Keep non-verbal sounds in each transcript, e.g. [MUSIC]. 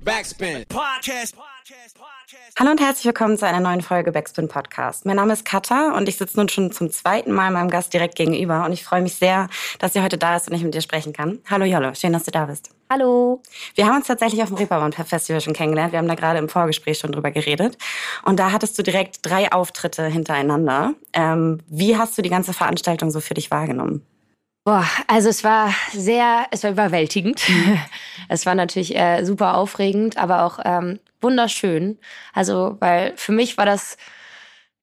Backspin. Podcast. Hallo und herzlich willkommen zu einer neuen Folge Backspin Podcast. Mein Name ist Katha und ich sitze nun schon zum zweiten Mal meinem Gast direkt gegenüber und ich freue mich sehr, dass sie heute da ist und ich mit dir sprechen kann. Hallo Jolle, schön, dass du da bist. Hallo. Wir haben uns tatsächlich auf dem Reeperbahn Festival schon kennengelernt. Wir haben da gerade im Vorgespräch schon drüber geredet. Und da hattest du direkt drei Auftritte hintereinander. Ähm, wie hast du die ganze Veranstaltung so für dich wahrgenommen? Boah, also es war sehr, es war überwältigend. Mhm. [LAUGHS] Es war natürlich äh, super aufregend, aber auch ähm, wunderschön. Also, weil für mich war das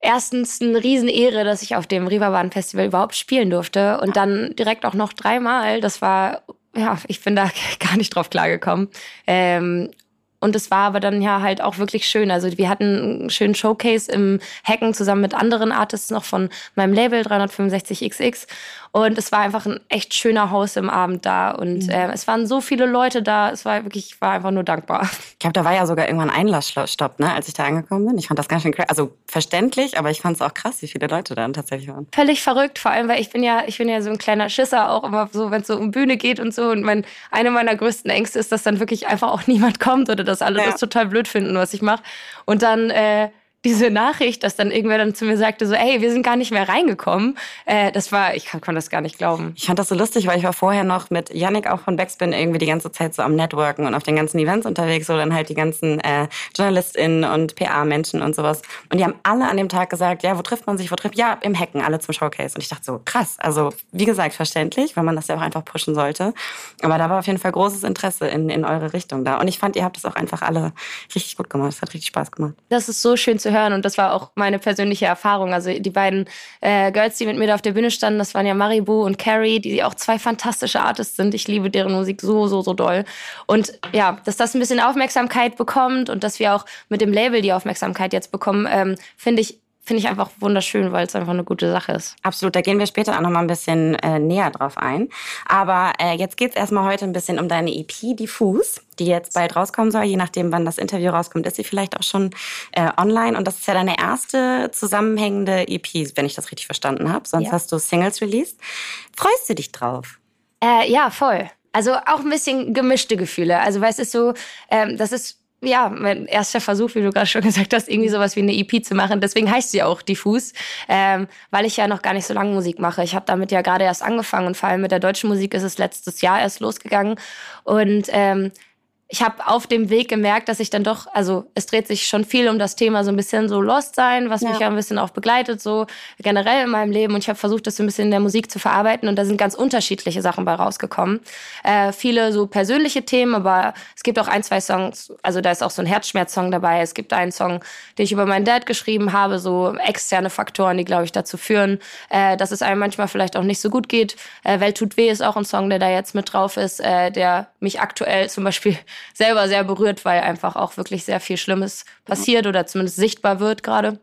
erstens eine Riesenehre, dass ich auf dem Reeperbahn Festival überhaupt spielen durfte und dann direkt auch noch dreimal. Das war, ja, ich bin da [LAUGHS] gar nicht drauf klargekommen. Ähm, und es war aber dann ja halt auch wirklich schön. Also wir hatten einen schönen Showcase im Hacken zusammen mit anderen Artists noch von meinem Label 365XX. Und es war einfach ein echt schöner Haus im Abend da. Und mhm. äh, es waren so viele Leute da. Es war wirklich, ich war einfach nur dankbar. Ich glaube, da war ja sogar irgendwann Einlassstopp, ne, als ich da angekommen bin. Ich fand das ganz schön krass. Also verständlich, aber ich fand es auch krass, wie viele Leute da tatsächlich waren. Völlig verrückt, vor allem, weil ich bin ja, ich bin ja so ein kleiner Schisser auch immer so, wenn es so um Bühne geht und so. Und mein, eine meiner größten Ängste ist, dass dann wirklich einfach auch [LAUGHS] niemand kommt oder dass alle ja. das total blöd finden, was ich mache. Und dann äh, diese Nachricht, dass dann irgendwer dann zu mir sagte, so, ey, wir sind gar nicht mehr reingekommen, äh, das war, ich kann, kann, das gar nicht glauben. Ich fand das so lustig, weil ich war vorher noch mit Yannick auch von Backspin irgendwie die ganze Zeit so am Networken und auf den ganzen Events unterwegs, so dann halt die ganzen äh, JournalistInnen und PA-Menschen und sowas. Und die haben alle an dem Tag gesagt, ja, wo trifft man sich, wo trifft, ja, im Hacken, alle zum Showcase. Und ich dachte so, krass, also wie gesagt, verständlich, weil man das ja auch einfach pushen sollte. Aber da war auf jeden Fall großes Interesse in, in eure Richtung da. Und ich fand, ihr habt das auch einfach alle richtig gut gemacht. Es hat richtig Spaß gemacht. Das ist so schön zu hören. Und das war auch meine persönliche Erfahrung. Also die beiden äh, Girls, die mit mir da auf der Bühne standen, das waren ja Maribu und Carrie, die auch zwei fantastische Artists sind. Ich liebe deren Musik so, so, so doll. Und ja, dass das ein bisschen Aufmerksamkeit bekommt und dass wir auch mit dem Label die Aufmerksamkeit jetzt bekommen, ähm, finde ich finde ich einfach wunderschön, weil es einfach eine gute Sache ist. Absolut, da gehen wir später auch noch mal ein bisschen äh, näher drauf ein. Aber äh, jetzt geht es erstmal heute ein bisschen um deine EP Diffus, die jetzt bald rauskommen soll. Je nachdem, wann das Interview rauskommt, ist sie vielleicht auch schon äh, online. Und das ist ja deine erste zusammenhängende EP, wenn ich das richtig verstanden habe. Sonst ja. hast du Singles released. Freust du dich drauf? Äh, ja, voll. Also auch ein bisschen gemischte Gefühle. Also weil es ist so, ähm, das ist ja, mein erster Versuch, wie du gerade schon [LAUGHS] gesagt hast, irgendwie sowas wie eine EP zu machen. Deswegen heißt sie auch Diffus, ähm, weil ich ja noch gar nicht so lange Musik mache. Ich habe damit ja gerade erst angefangen und vor allem mit der deutschen Musik ist es letztes Jahr erst losgegangen. Und ähm, ich habe auf dem Weg gemerkt, dass ich dann doch, also es dreht sich schon viel um das Thema so ein bisschen so Lost sein, was ja. mich ja ein bisschen auch begleitet, so generell in meinem Leben. Und ich habe versucht, das so ein bisschen in der Musik zu verarbeiten. Und da sind ganz unterschiedliche Sachen bei rausgekommen. Äh, viele so persönliche Themen, aber es gibt auch ein, zwei Songs, also da ist auch so ein Herzschmerz-Song dabei. Es gibt einen Song, den ich über meinen Dad geschrieben habe, so externe Faktoren, die, glaube ich, dazu führen, äh, dass es einem manchmal vielleicht auch nicht so gut geht. Äh, Welt tut weh ist auch ein Song, der da jetzt mit drauf ist, äh, der mich aktuell zum Beispiel selber sehr berührt, weil einfach auch wirklich sehr viel Schlimmes passiert oder zumindest sichtbar wird gerade.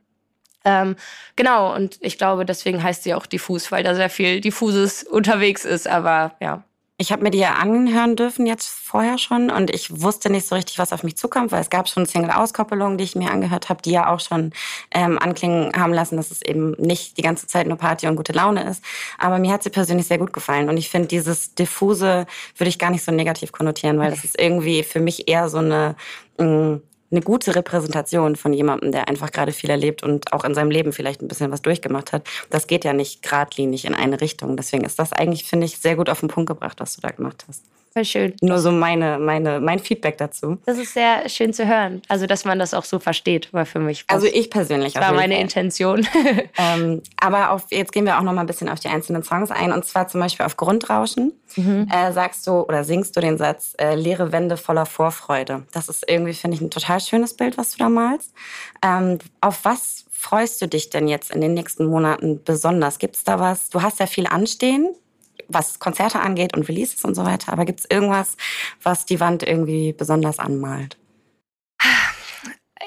Ähm, genau, und ich glaube, deswegen heißt sie auch diffus, weil da sehr viel diffuses unterwegs ist, aber ja. Ich habe mir die ja anhören dürfen jetzt vorher schon und ich wusste nicht so richtig, was auf mich zukommt, weil es gab schon Single-Auskoppelungen, die ich mir angehört habe, die ja auch schon ähm, anklingen haben lassen, dass es eben nicht die ganze Zeit nur Party und gute Laune ist. Aber mir hat sie persönlich sehr gut gefallen und ich finde dieses diffuse würde ich gar nicht so negativ konnotieren, weil das ist irgendwie für mich eher so eine mh, mm, eine gute Repräsentation von jemandem, der einfach gerade viel erlebt und auch in seinem Leben vielleicht ein bisschen was durchgemacht hat. Das geht ja nicht geradlinig in eine Richtung. Deswegen ist das eigentlich, finde ich, sehr gut auf den Punkt gebracht, was du da gemacht hast. Voll schön. Nur so meine, meine, mein Feedback dazu. Das ist sehr schön zu hören. Also, dass man das auch so versteht, war für mich. Also ich persönlich. Das war meine Fall. Intention. [LAUGHS] ähm, aber auf, jetzt gehen wir auch noch mal ein bisschen auf die einzelnen Songs ein. Und zwar zum Beispiel auf Grundrauschen mhm. äh, sagst du oder singst du den Satz, äh, leere Wände voller Vorfreude. Das ist irgendwie, finde ich, ein total schönes Bild, was du da malst. Ähm, auf was freust du dich denn jetzt in den nächsten Monaten besonders? Gibt es da was? Du hast ja viel anstehen was Konzerte angeht und Releases und so weiter. Aber gibt es irgendwas, was die Wand irgendwie besonders anmalt?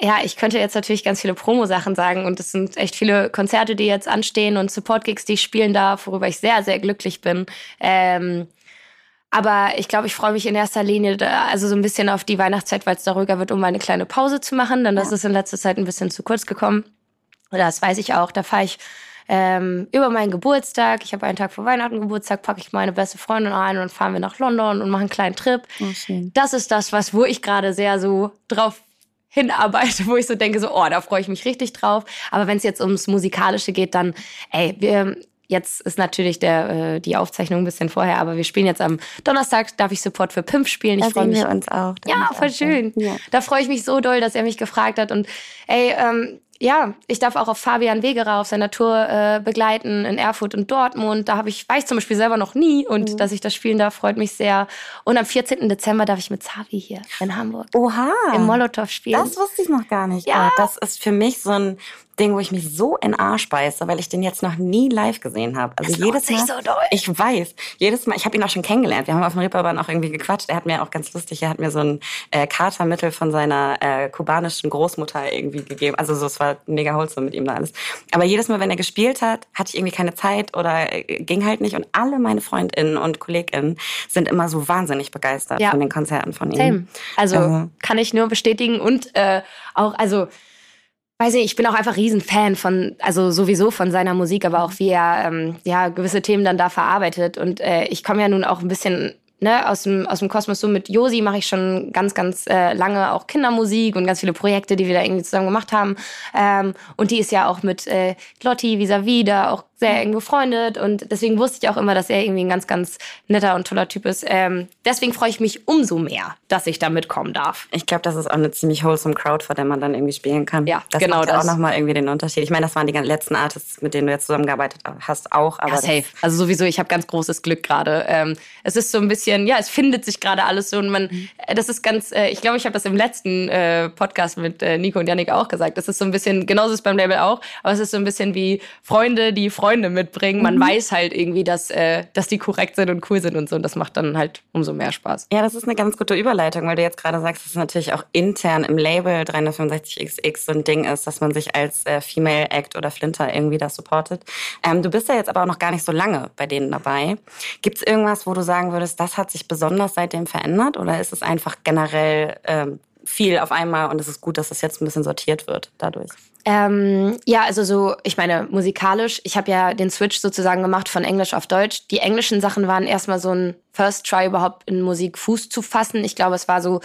Ja, ich könnte jetzt natürlich ganz viele Promo-Sachen sagen und es sind echt viele Konzerte, die jetzt anstehen und Support-Gigs, die ich spielen darf, worüber ich sehr, sehr glücklich bin. Ähm, aber ich glaube, ich freue mich in erster Linie da, also so ein bisschen auf die Weihnachtszeit, weil es da ruhiger wird, um eine kleine Pause zu machen. Denn das ja. ist in letzter Zeit ein bisschen zu kurz gekommen. Das weiß ich auch. Da fahre ich ähm, über meinen Geburtstag, ich habe einen Tag vor Weihnachten Geburtstag, packe ich meine beste Freundin ein und fahren wir nach London und machen einen kleinen Trip. Oh, das ist das, was, wo ich gerade sehr so drauf hinarbeite, [LAUGHS] wo ich so denke, so, oh, da freue ich mich richtig drauf. Aber wenn es jetzt ums Musikalische geht, dann, ey, wir, Jetzt ist natürlich der, äh, die Aufzeichnung ein bisschen vorher, aber wir spielen jetzt am Donnerstag, darf ich Support für Pimp spielen. Ich freue mich. wir uns auch. Ja, voll schön. Ja. Da freue ich mich so doll, dass er mich gefragt hat. Und ey, ähm, ja, ich darf auch auf Fabian Wegerer auf seiner Tour äh, begleiten in Erfurt und Dortmund. Da habe ich, war ich zum Beispiel selber noch nie und mhm. dass ich das spielen darf, freut mich sehr. Und am 14. Dezember darf ich mit Zavi hier in Hamburg. Oha. Im Molotow spielen. Das wusste ich noch gar nicht. Ja. Das ist für mich so ein Ding, wo ich mich so in Arsch beiße, weil ich den jetzt noch nie live gesehen habe. Also das jedes Mal. So. Ich weiß. Jedes Mal. Ich habe ihn auch schon kennengelernt. Wir haben auf dem Reeperbahn auch irgendwie gequatscht. Er hat mir auch ganz lustig. Er hat mir so ein äh, Katermittel von seiner äh, kubanischen Großmutter irgendwie gegeben. Also so, es war mega wholesome mit ihm da alles. Aber jedes Mal, wenn er gespielt hat, hatte ich irgendwie keine Zeit oder äh, ging halt nicht. Und alle meine Freundinnen und KollegInnen sind immer so wahnsinnig begeistert ja. von den Konzerten von ihm. Same. Also äh. kann ich nur bestätigen und äh, auch also weiß nicht, ich bin auch einfach Riesenfan von, also sowieso von seiner Musik, aber auch wie er ähm, ja gewisse Themen dann da verarbeitet. Und äh, ich komme ja nun auch ein bisschen ne, aus dem, aus dem Kosmos so mit Josi mache ich schon ganz, ganz äh, lange auch Kindermusik und ganz viele Projekte, die wir da irgendwie zusammen gemacht haben. Ähm, und die ist ja auch mit äh, Lotti vis-à-vis da auch sehr eng befreundet und deswegen wusste ich auch immer, dass er irgendwie ein ganz, ganz netter und toller Typ ist. Ähm, deswegen freue ich mich umso mehr, dass ich da mitkommen darf. Ich glaube, das ist auch eine ziemlich wholesome Crowd, vor der man dann irgendwie spielen kann. Ja, das genau macht das. auch nochmal irgendwie den Unterschied. Ich meine, das waren die letzten Artists, mit denen du jetzt zusammengearbeitet hast, auch. Aber ja, safe. Also sowieso, ich habe ganz großes Glück gerade. Ähm, es ist so ein bisschen, ja, es findet sich gerade alles so und man, mhm. das ist ganz, äh, ich glaube, ich habe das im letzten äh, Podcast mit äh, Nico und Janik auch gesagt. Das ist so ein bisschen, genauso ist es beim Label auch, aber es ist so ein bisschen wie Freunde, die Freunde mitbringen. Man mhm. weiß halt irgendwie, dass, äh, dass die korrekt sind und cool sind und so. Und das macht dann halt umso mehr Spaß. Ja, das ist eine ganz gute Überleitung, weil du jetzt gerade sagst, dass es natürlich auch intern im Label 365XX so ein Ding ist, dass man sich als äh, Female Act oder Flinter irgendwie da supportet. Ähm, du bist ja jetzt aber auch noch gar nicht so lange bei denen dabei. Gibt es irgendwas, wo du sagen würdest, das hat sich besonders seitdem verändert? Oder ist es einfach generell ähm, viel auf einmal und es ist gut, dass es jetzt ein bisschen sortiert wird dadurch? Ähm, ja, also so, ich meine, musikalisch, ich habe ja den Switch sozusagen gemacht von Englisch auf Deutsch. Die englischen Sachen waren erstmal so ein First Try überhaupt in Musik Fuß zu fassen. Ich glaube, es war so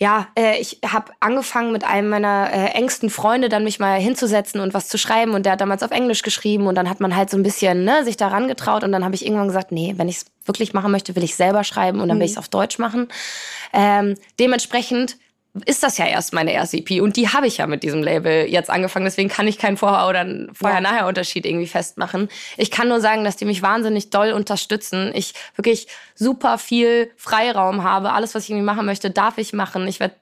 ja, äh, ich habe angefangen mit einem meiner äh, engsten Freunde dann mich mal hinzusetzen und was zu schreiben und der hat damals auf Englisch geschrieben und dann hat man halt so ein bisschen ne, sich daran getraut und dann habe ich irgendwann gesagt, nee, wenn ich es wirklich machen möchte, will ich selber schreiben und dann will ich es mhm. auf Deutsch machen. Ähm, dementsprechend ist das ja erst meine erste EP und die habe ich ja mit diesem Label jetzt angefangen. Deswegen kann ich keinen Vorher- oder Vorher-Nachher-Unterschied irgendwie festmachen. Ich kann nur sagen, dass die mich wahnsinnig doll unterstützen. Ich wirklich super viel Freiraum habe. Alles, was ich irgendwie machen möchte, darf ich machen. Ich werde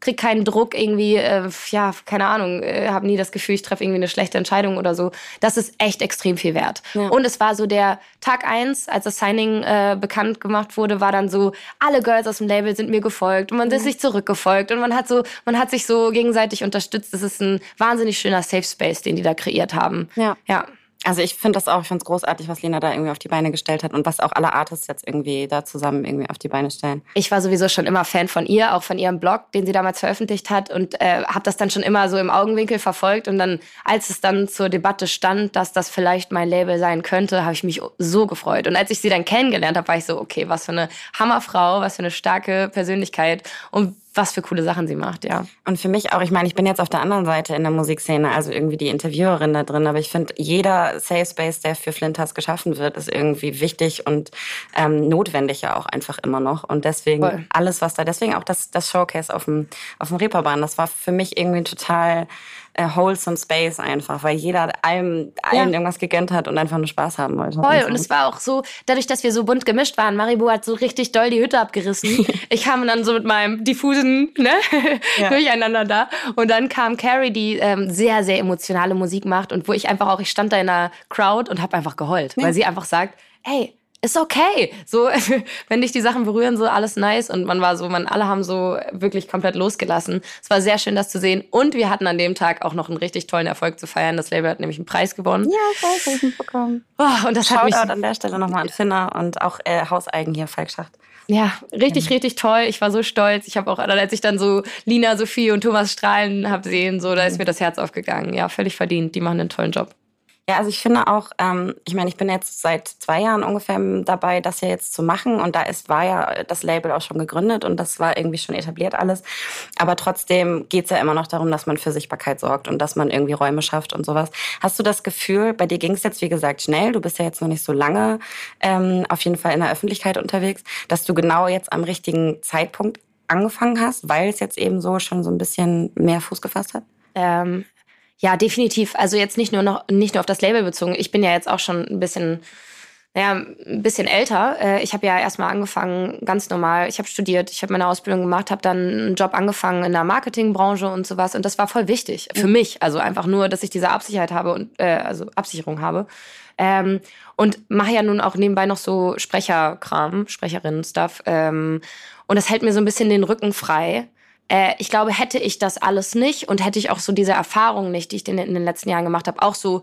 krieg keinen Druck irgendwie, äh, ja, keine Ahnung, äh, habe nie das Gefühl, ich treffe irgendwie eine schlechte Entscheidung oder so. Das ist echt extrem viel wert. Ja. Und es war so der Tag eins, als das Signing äh, bekannt gemacht wurde, war dann so, alle Girls aus dem Label sind mir gefolgt und man mhm. ist sich zurückgefolgt und man hat so, man hat sich so gegenseitig unterstützt. Das ist ein wahnsinnig schöner Safe Space, den die da kreiert haben. Ja. Ja. Also ich finde das auch, ich finde es großartig, was Lena da irgendwie auf die Beine gestellt hat und was auch alle Artists jetzt irgendwie da zusammen irgendwie auf die Beine stellen. Ich war sowieso schon immer Fan von ihr, auch von ihrem Blog, den sie damals veröffentlicht hat und äh, habe das dann schon immer so im Augenwinkel verfolgt und dann, als es dann zur Debatte stand, dass das vielleicht mein Label sein könnte, habe ich mich so gefreut. Und als ich sie dann kennengelernt habe, war ich so, okay, was für eine Hammerfrau, was für eine starke Persönlichkeit und was für coole Sachen sie macht, ja. Und für mich auch, ich meine, ich bin jetzt auf der anderen Seite in der Musikszene, also irgendwie die Interviewerin da drin, aber ich finde, jeder Safe Space, der für Flintas geschaffen wird, ist irgendwie wichtig und ähm, notwendig ja auch einfach immer noch. Und deswegen Voll. alles, was da, deswegen auch das, das Showcase auf dem, auf dem Reeperbahn, das war für mich irgendwie total wholesome Space einfach, weil jeder allem, allen ja. irgendwas gegönnt hat und einfach nur Spaß haben wollte. Voll, und es war auch so, dadurch, dass wir so bunt gemischt waren, Maribu hat so richtig doll die Hütte abgerissen. [LAUGHS] ich kam dann so mit meinem diffusen ne? Ja. [LAUGHS] Durcheinander da. Und dann kam Carrie, die ähm, sehr, sehr emotionale Musik macht und wo ich einfach auch, ich stand da in einer Crowd und habe einfach geheult, ja. weil sie einfach sagt, ey, ist okay. So, [LAUGHS] wenn dich die Sachen berühren, so alles nice. Und man war so, man alle haben so wirklich komplett losgelassen. Es war sehr schön, das zu sehen. Und wir hatten an dem Tag auch noch einen richtig tollen Erfolg zu feiern. Das Label hat nämlich einen Preis gewonnen. Ja, ich weiß, ich bekommen. Oh, und das Shoutout hat mich an der Stelle nochmal an Finna und auch äh, Hauseigen hier, Falk Schacht. Ja, richtig, mhm. richtig toll. Ich war so stolz. Ich habe auch, als ich dann so Lina, Sophie und Thomas strahlen habe sehen, so, da ist mhm. mir das Herz aufgegangen. Ja, völlig verdient. Die machen einen tollen Job. Ja, also ich finde auch, ähm, ich meine, ich bin jetzt seit zwei Jahren ungefähr dabei, das ja jetzt zu machen. Und da ist, war ja das Label auch schon gegründet und das war irgendwie schon etabliert alles. Aber trotzdem geht's ja immer noch darum, dass man für Sichtbarkeit sorgt und dass man irgendwie Räume schafft und sowas. Hast du das Gefühl, bei dir ging's jetzt, wie gesagt, schnell, du bist ja jetzt noch nicht so lange ähm, auf jeden Fall in der Öffentlichkeit unterwegs, dass du genau jetzt am richtigen Zeitpunkt angefangen hast, weil es jetzt eben so schon so ein bisschen mehr Fuß gefasst hat? Ähm, ja, definitiv. Also jetzt nicht nur noch nicht nur auf das Label bezogen. Ich bin ja jetzt auch schon ein bisschen naja, ein bisschen älter. Äh, ich habe ja erstmal angefangen, ganz normal. Ich habe studiert, ich habe meine Ausbildung gemacht, habe dann einen Job angefangen in der Marketingbranche und sowas. Und das war voll wichtig für mich. Also einfach nur, dass ich diese Absicherheit habe und äh, also Absicherung habe. Ähm, und mache ja nun auch nebenbei noch so Sprecherkram, Sprecherinnen-Stuff. Ähm, und das hält mir so ein bisschen den Rücken frei. Äh, ich glaube, hätte ich das alles nicht und hätte ich auch so diese Erfahrung nicht, die ich in den letzten Jahren gemacht habe, auch so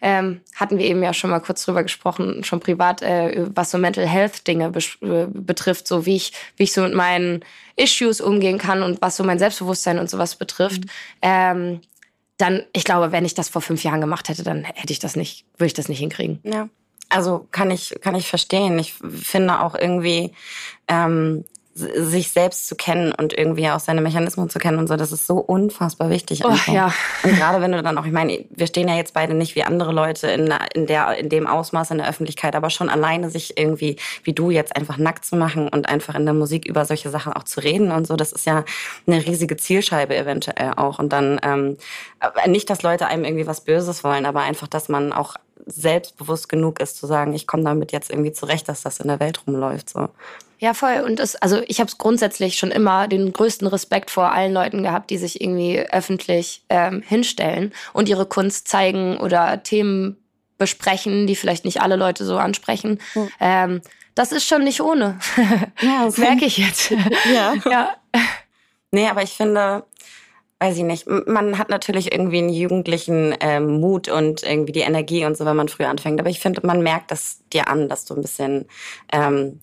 ähm, hatten wir eben ja schon mal kurz drüber gesprochen, schon privat, äh, was so Mental Health Dinge äh, betrifft, so wie ich, wie ich so mit meinen Issues umgehen kann und was so mein Selbstbewusstsein und sowas betrifft. Mhm. Ähm, dann, ich glaube, wenn ich das vor fünf Jahren gemacht hätte, dann hätte ich das nicht, würde ich das nicht hinkriegen. Ja. Also kann ich, kann ich verstehen. Ich finde auch irgendwie, ähm, sich selbst zu kennen und irgendwie auch seine Mechanismen zu kennen und so, das ist so unfassbar wichtig. Oh, ja. Und gerade wenn du dann auch, ich meine, wir stehen ja jetzt beide nicht wie andere Leute in, in, der, in dem Ausmaß in der Öffentlichkeit, aber schon alleine sich irgendwie, wie du jetzt einfach nackt zu machen und einfach in der Musik über solche Sachen auch zu reden und so, das ist ja eine riesige Zielscheibe eventuell auch. Und dann ähm, nicht, dass Leute einem irgendwie was Böses wollen, aber einfach, dass man auch selbstbewusst genug ist zu sagen, ich komme damit jetzt irgendwie zurecht, dass das in der Welt rumläuft. So. Ja, voll. Und das, also ich habe grundsätzlich schon immer den größten Respekt vor allen Leuten gehabt, die sich irgendwie öffentlich ähm, hinstellen und ihre Kunst zeigen oder Themen besprechen, die vielleicht nicht alle Leute so ansprechen. Mhm. Ähm, das ist schon nicht ohne. Ja, das [LAUGHS] merke ich jetzt. [LAUGHS] Ja. ja. Nee, aber ich finde, weiß ich nicht, man hat natürlich irgendwie einen jugendlichen ähm, Mut und irgendwie die Energie und so, wenn man früh anfängt. Aber ich finde, man merkt das dir an, dass du ein bisschen ähm,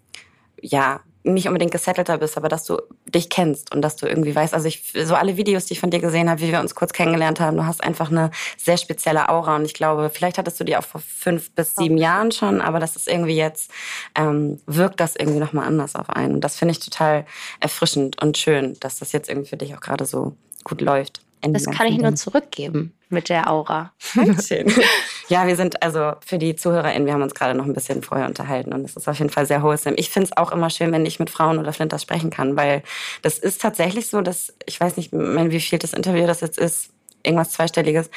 ja, nicht unbedingt gesettelter bist, aber dass du dich kennst und dass du irgendwie weißt, also ich, so alle Videos, die ich von dir gesehen habe, wie wir uns kurz kennengelernt haben, du hast einfach eine sehr spezielle Aura. Und ich glaube, vielleicht hattest du die auch vor fünf bis sieben Jahren schon, aber das ist irgendwie jetzt, ähm, wirkt das irgendwie nochmal anders auf einen. Und das finde ich total erfrischend und schön, dass das jetzt irgendwie für dich auch gerade so gut läuft. Das kann ich nur zurückgeben mit der Aura. [LAUGHS] [LAUGHS] Ja, wir sind also für die ZuhörerInnen, wir haben uns gerade noch ein bisschen vorher unterhalten und es ist auf jeden Fall sehr wholesome. Ich finde es auch immer schön, wenn ich mit Frauen oder Flinters sprechen kann, weil das ist tatsächlich so, dass, ich weiß nicht, wie viel das Interview das jetzt ist, irgendwas Zweistelliges.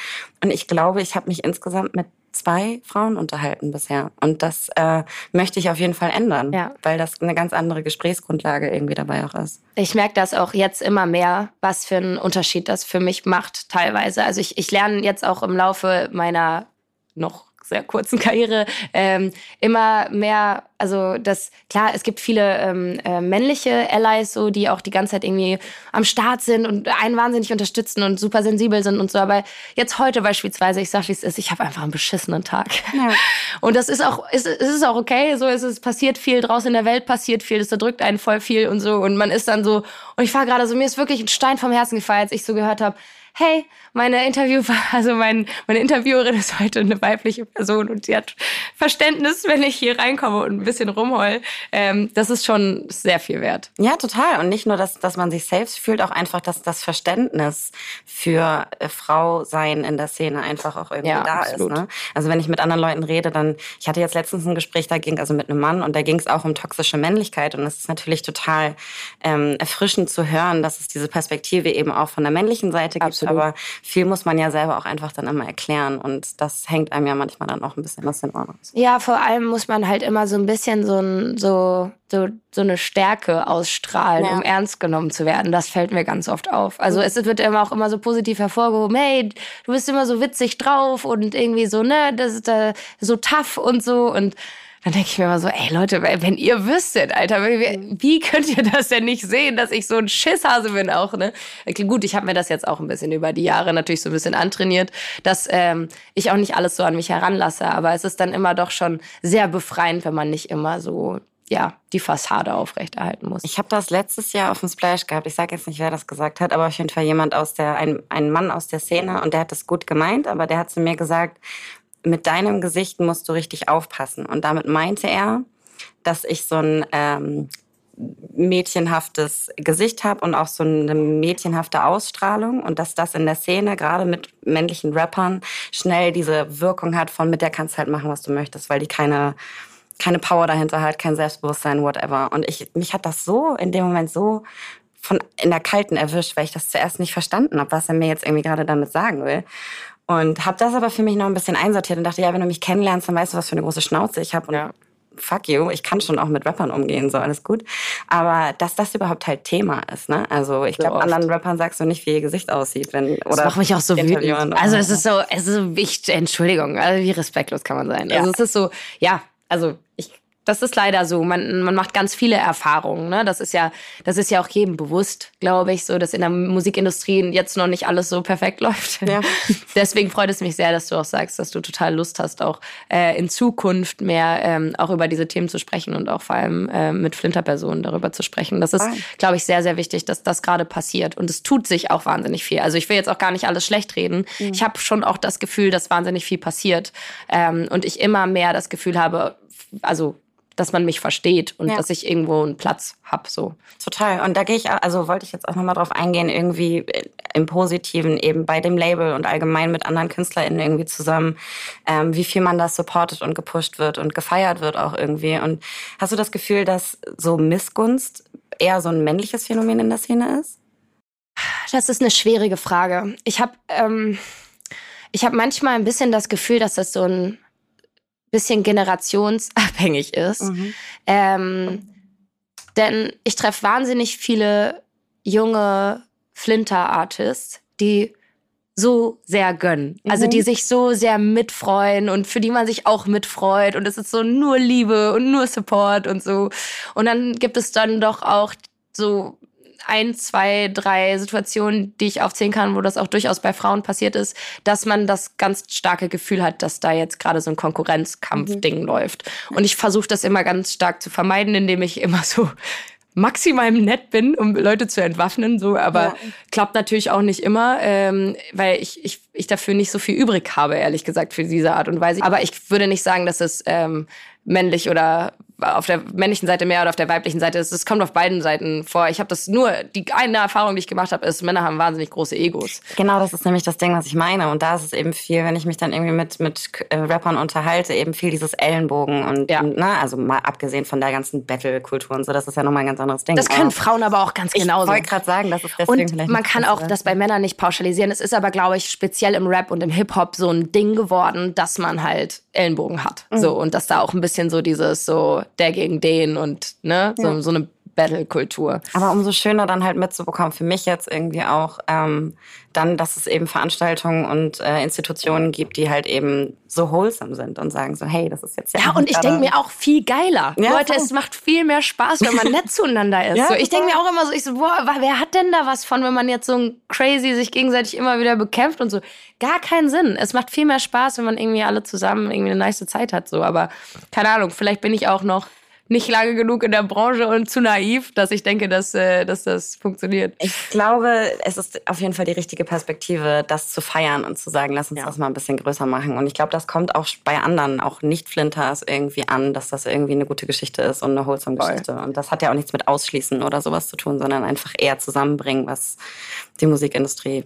Und ich glaube, ich habe mich insgesamt mit zwei Frauen unterhalten bisher. Und das äh, möchte ich auf jeden Fall ändern, ja. weil das eine ganz andere Gesprächsgrundlage irgendwie dabei auch ist. Ich merke das auch jetzt immer mehr, was für einen Unterschied das für mich macht teilweise. Also ich, ich lerne jetzt auch im Laufe meiner noch sehr kurzen Karriere ähm, immer mehr, also das, klar, es gibt viele ähm, äh, männliche Allies, so, die auch die ganze Zeit irgendwie am Start sind und einen wahnsinnig unterstützen und super sensibel sind und so. Aber jetzt heute beispielsweise, ich sag, wie es ist, ich habe einfach einen beschissenen Tag. Ja. [LAUGHS] Und das ist auch, ist, ist es auch okay. So ist es passiert viel draußen in der Welt passiert viel, das erdrückt einen voll viel und so. Und man ist dann so, und ich war gerade so, mir ist wirklich ein Stein vom Herzen gefallen, als ich so gehört habe, hey, meine Interview, [LAUGHS] also mein, meine Interviewerin ist heute eine weibliche Person und sie hat Verständnis, wenn ich hier reinkomme und ein bisschen rumheul. Ähm, das ist schon sehr viel wert. Ja, total. Und nicht nur, dass, dass man sich selbst fühlt, auch einfach, dass das Verständnis für äh, Frau sein in der Szene einfach auch irgendwie ja, da absolut. ist. Ne? Also wenn ich mit anderen Leuten rede, dann, ich hatte jetzt letztens ein Gespräch, da ging also mit einem Mann und da ging es auch um toxische Männlichkeit und es ist natürlich total ähm, erfrischend zu hören, dass es diese Perspektive eben auch von der männlichen Seite gibt. Absolut. Aber viel muss man ja selber auch einfach dann immer erklären und das hängt einem ja manchmal dann auch ein bisschen aus den Ohren aus. Ja, vor allem muss man halt immer so ein bisschen so, ein, so, so, so eine Stärke ausstrahlen, ja. um ernst genommen zu werden. Das fällt mir ganz oft auf. Also es wird immer auch immer so positiv hervorgehoben, hey, du bist immer so witzig drauf und irgendwie so, ne, das ist äh, so tough und so und dann denke ich mir immer so, ey Leute, wenn ihr wüsstet, Alter, wie, wie könnt ihr das denn nicht sehen, dass ich so ein Schisshase bin auch, ne? Gut, ich habe mir das jetzt auch ein bisschen über die Jahre natürlich so ein bisschen antrainiert, dass ähm, ich auch nicht alles so an mich heranlasse, aber es ist dann immer doch schon sehr befreiend, wenn man nicht immer so ja, die Fassade aufrechterhalten muss. Ich habe das letztes Jahr auf dem Splash gehabt. Ich sage jetzt nicht, wer das gesagt hat, aber auf jeden Fall jemand aus der, ein, ein Mann aus der Szene und der hat das gut gemeint, aber der hat zu mir gesagt, mit deinem Gesicht musst du richtig aufpassen. Und damit meinte er, dass ich so ein ähm, mädchenhaftes Gesicht habe und auch so eine mädchenhafte Ausstrahlung und dass das in der Szene gerade mit männlichen Rappern schnell diese Wirkung hat von mit der kannst halt machen, was du möchtest, weil die keine keine Power dahinter hat, kein Selbstbewusstsein, whatever. Und ich mich hat das so in dem Moment so von in der kalten erwischt, weil ich das zuerst nicht verstanden habe, was er mir jetzt irgendwie gerade damit sagen will. Und habe das aber für mich noch ein bisschen einsortiert und dachte, ja, wenn du mich kennenlernst, dann weißt du, was für eine große Schnauze ich habe. Ja fuck you, ich kann schon auch mit Rappern umgehen, so alles gut. Aber dass das überhaupt halt Thema ist, ne? Also ich so glaube, anderen Rappern sagst du nicht, wie ihr Gesicht aussieht. Wenn, oder das macht mich auch so wütend. Also es ist so, es ist so wichtig, Entschuldigung, also wie respektlos kann man sein. Ja. Also es ist so, ja, also ich das ist leider so. Man, man macht ganz viele Erfahrungen. Ne? Das ist ja, das ist ja auch jedem bewusst, glaube ich, so, dass in der Musikindustrie jetzt noch nicht alles so perfekt [LAUGHS] läuft. Ja. Deswegen freut es mich sehr, dass du auch sagst, dass du total Lust hast, auch äh, in Zukunft mehr ähm, auch über diese Themen zu sprechen und auch vor allem äh, mit Flinterpersonen darüber zu sprechen. Das ist, glaube ich, sehr, sehr wichtig, dass das gerade passiert. Und es tut sich auch wahnsinnig viel. Also ich will jetzt auch gar nicht alles schlecht reden. Mhm. Ich habe schon auch das Gefühl, dass wahnsinnig viel passiert. Ähm, und ich immer mehr das Gefühl habe, also dass man mich versteht und ja. dass ich irgendwo einen Platz habe. So. Total. Und da gehe ich, also wollte ich jetzt auch nochmal drauf eingehen, irgendwie im Positiven eben bei dem Label und allgemein mit anderen KünstlerInnen irgendwie zusammen, ähm, wie viel man da supportet und gepusht wird und gefeiert wird auch irgendwie. Und hast du das Gefühl, dass so Missgunst eher so ein männliches Phänomen in der Szene ist? Das ist eine schwierige Frage. Ich habe ähm, ich hab manchmal ein bisschen das Gefühl, dass das so ein bisschen generationsabhängig ist. Mhm. Ähm, denn ich treffe wahnsinnig viele junge Flinter-Artists, die so sehr gönnen. Mhm. Also die mhm. sich so sehr mitfreuen und für die man sich auch mitfreut. Und es ist so nur Liebe und nur Support und so. Und dann gibt es dann doch auch so ein, zwei, drei Situationen, die ich aufzählen kann, wo das auch durchaus bei Frauen passiert ist, dass man das ganz starke Gefühl hat, dass da jetzt gerade so ein Konkurrenzkampf-Ding mhm. läuft. Und ich versuche das immer ganz stark zu vermeiden, indem ich immer so [LAUGHS] maximal nett bin, um Leute zu entwaffnen, so, aber ja. klappt natürlich auch nicht immer, ähm, weil ich, ich, ich dafür nicht so viel übrig habe, ehrlich gesagt, für diese Art und Weise. Aber ich würde nicht sagen, dass es ähm, männlich oder auf der männlichen Seite mehr oder auf der weiblichen Seite ist. Es kommt auf beiden Seiten vor. Ich habe das nur, die eine Erfahrung, die ich gemacht habe, ist, Männer haben wahnsinnig große Egos. Genau, das ist nämlich das Ding, was ich meine. Und da ist es eben viel, wenn ich mich dann irgendwie mit, mit äh, Rappern unterhalte, eben viel dieses Ellenbogen und, ja. ne, also mal abgesehen von der ganzen Battle-Kultur und so, das ist ja nochmal ein ganz anderes Ding. Das können Frauen aber auch ganz genauso. Ich wollte gerade sagen, das ist deswegen und vielleicht man kann auch das bei Männern nicht pauschalisieren. Es ist aber, glaube ich, speziell im Rap und im Hip-Hop so ein Ding geworden, dass man halt Ellenbogen hat. Mhm. So, und dass da auch ein bisschen so dieses so der gegen den und ne, so, ja. so eine Battle-Kultur. Aber umso schöner dann halt mitzubekommen, für mich jetzt irgendwie auch, ähm, dann, dass es eben Veranstaltungen und äh, Institutionen gibt, die halt eben so wholesome sind und sagen so, hey, das ist jetzt ja. Ja, und ich denke mir auch viel geiler. Ja, Leute, voll. es macht viel mehr Spaß, wenn man [LAUGHS] nett zueinander ist. ja, so, ich denke mir auch immer so, ich so, boah, wer hat denn da was von, wenn man jetzt so ein crazy sich gegenseitig immer wieder bekämpft und so? Gar keinen Sinn. Es macht viel mehr Spaß, wenn man irgendwie alle zusammen irgendwie eine nice Zeit hat. So, aber keine Ahnung, vielleicht bin ich auch noch nicht lange genug in der Branche und zu naiv, dass ich denke, dass, äh, dass das funktioniert. Ich glaube, es ist auf jeden Fall die richtige Perspektive, das zu feiern und zu sagen, lass uns ja. das mal ein bisschen größer machen. Und ich glaube, das kommt auch bei anderen, auch Nicht-Flinters irgendwie an, dass das irgendwie eine gute Geschichte ist und eine wholesome Geschichte. Und das hat ja auch nichts mit Ausschließen oder sowas zu tun, sondern einfach eher zusammenbringen, was die Musikindustrie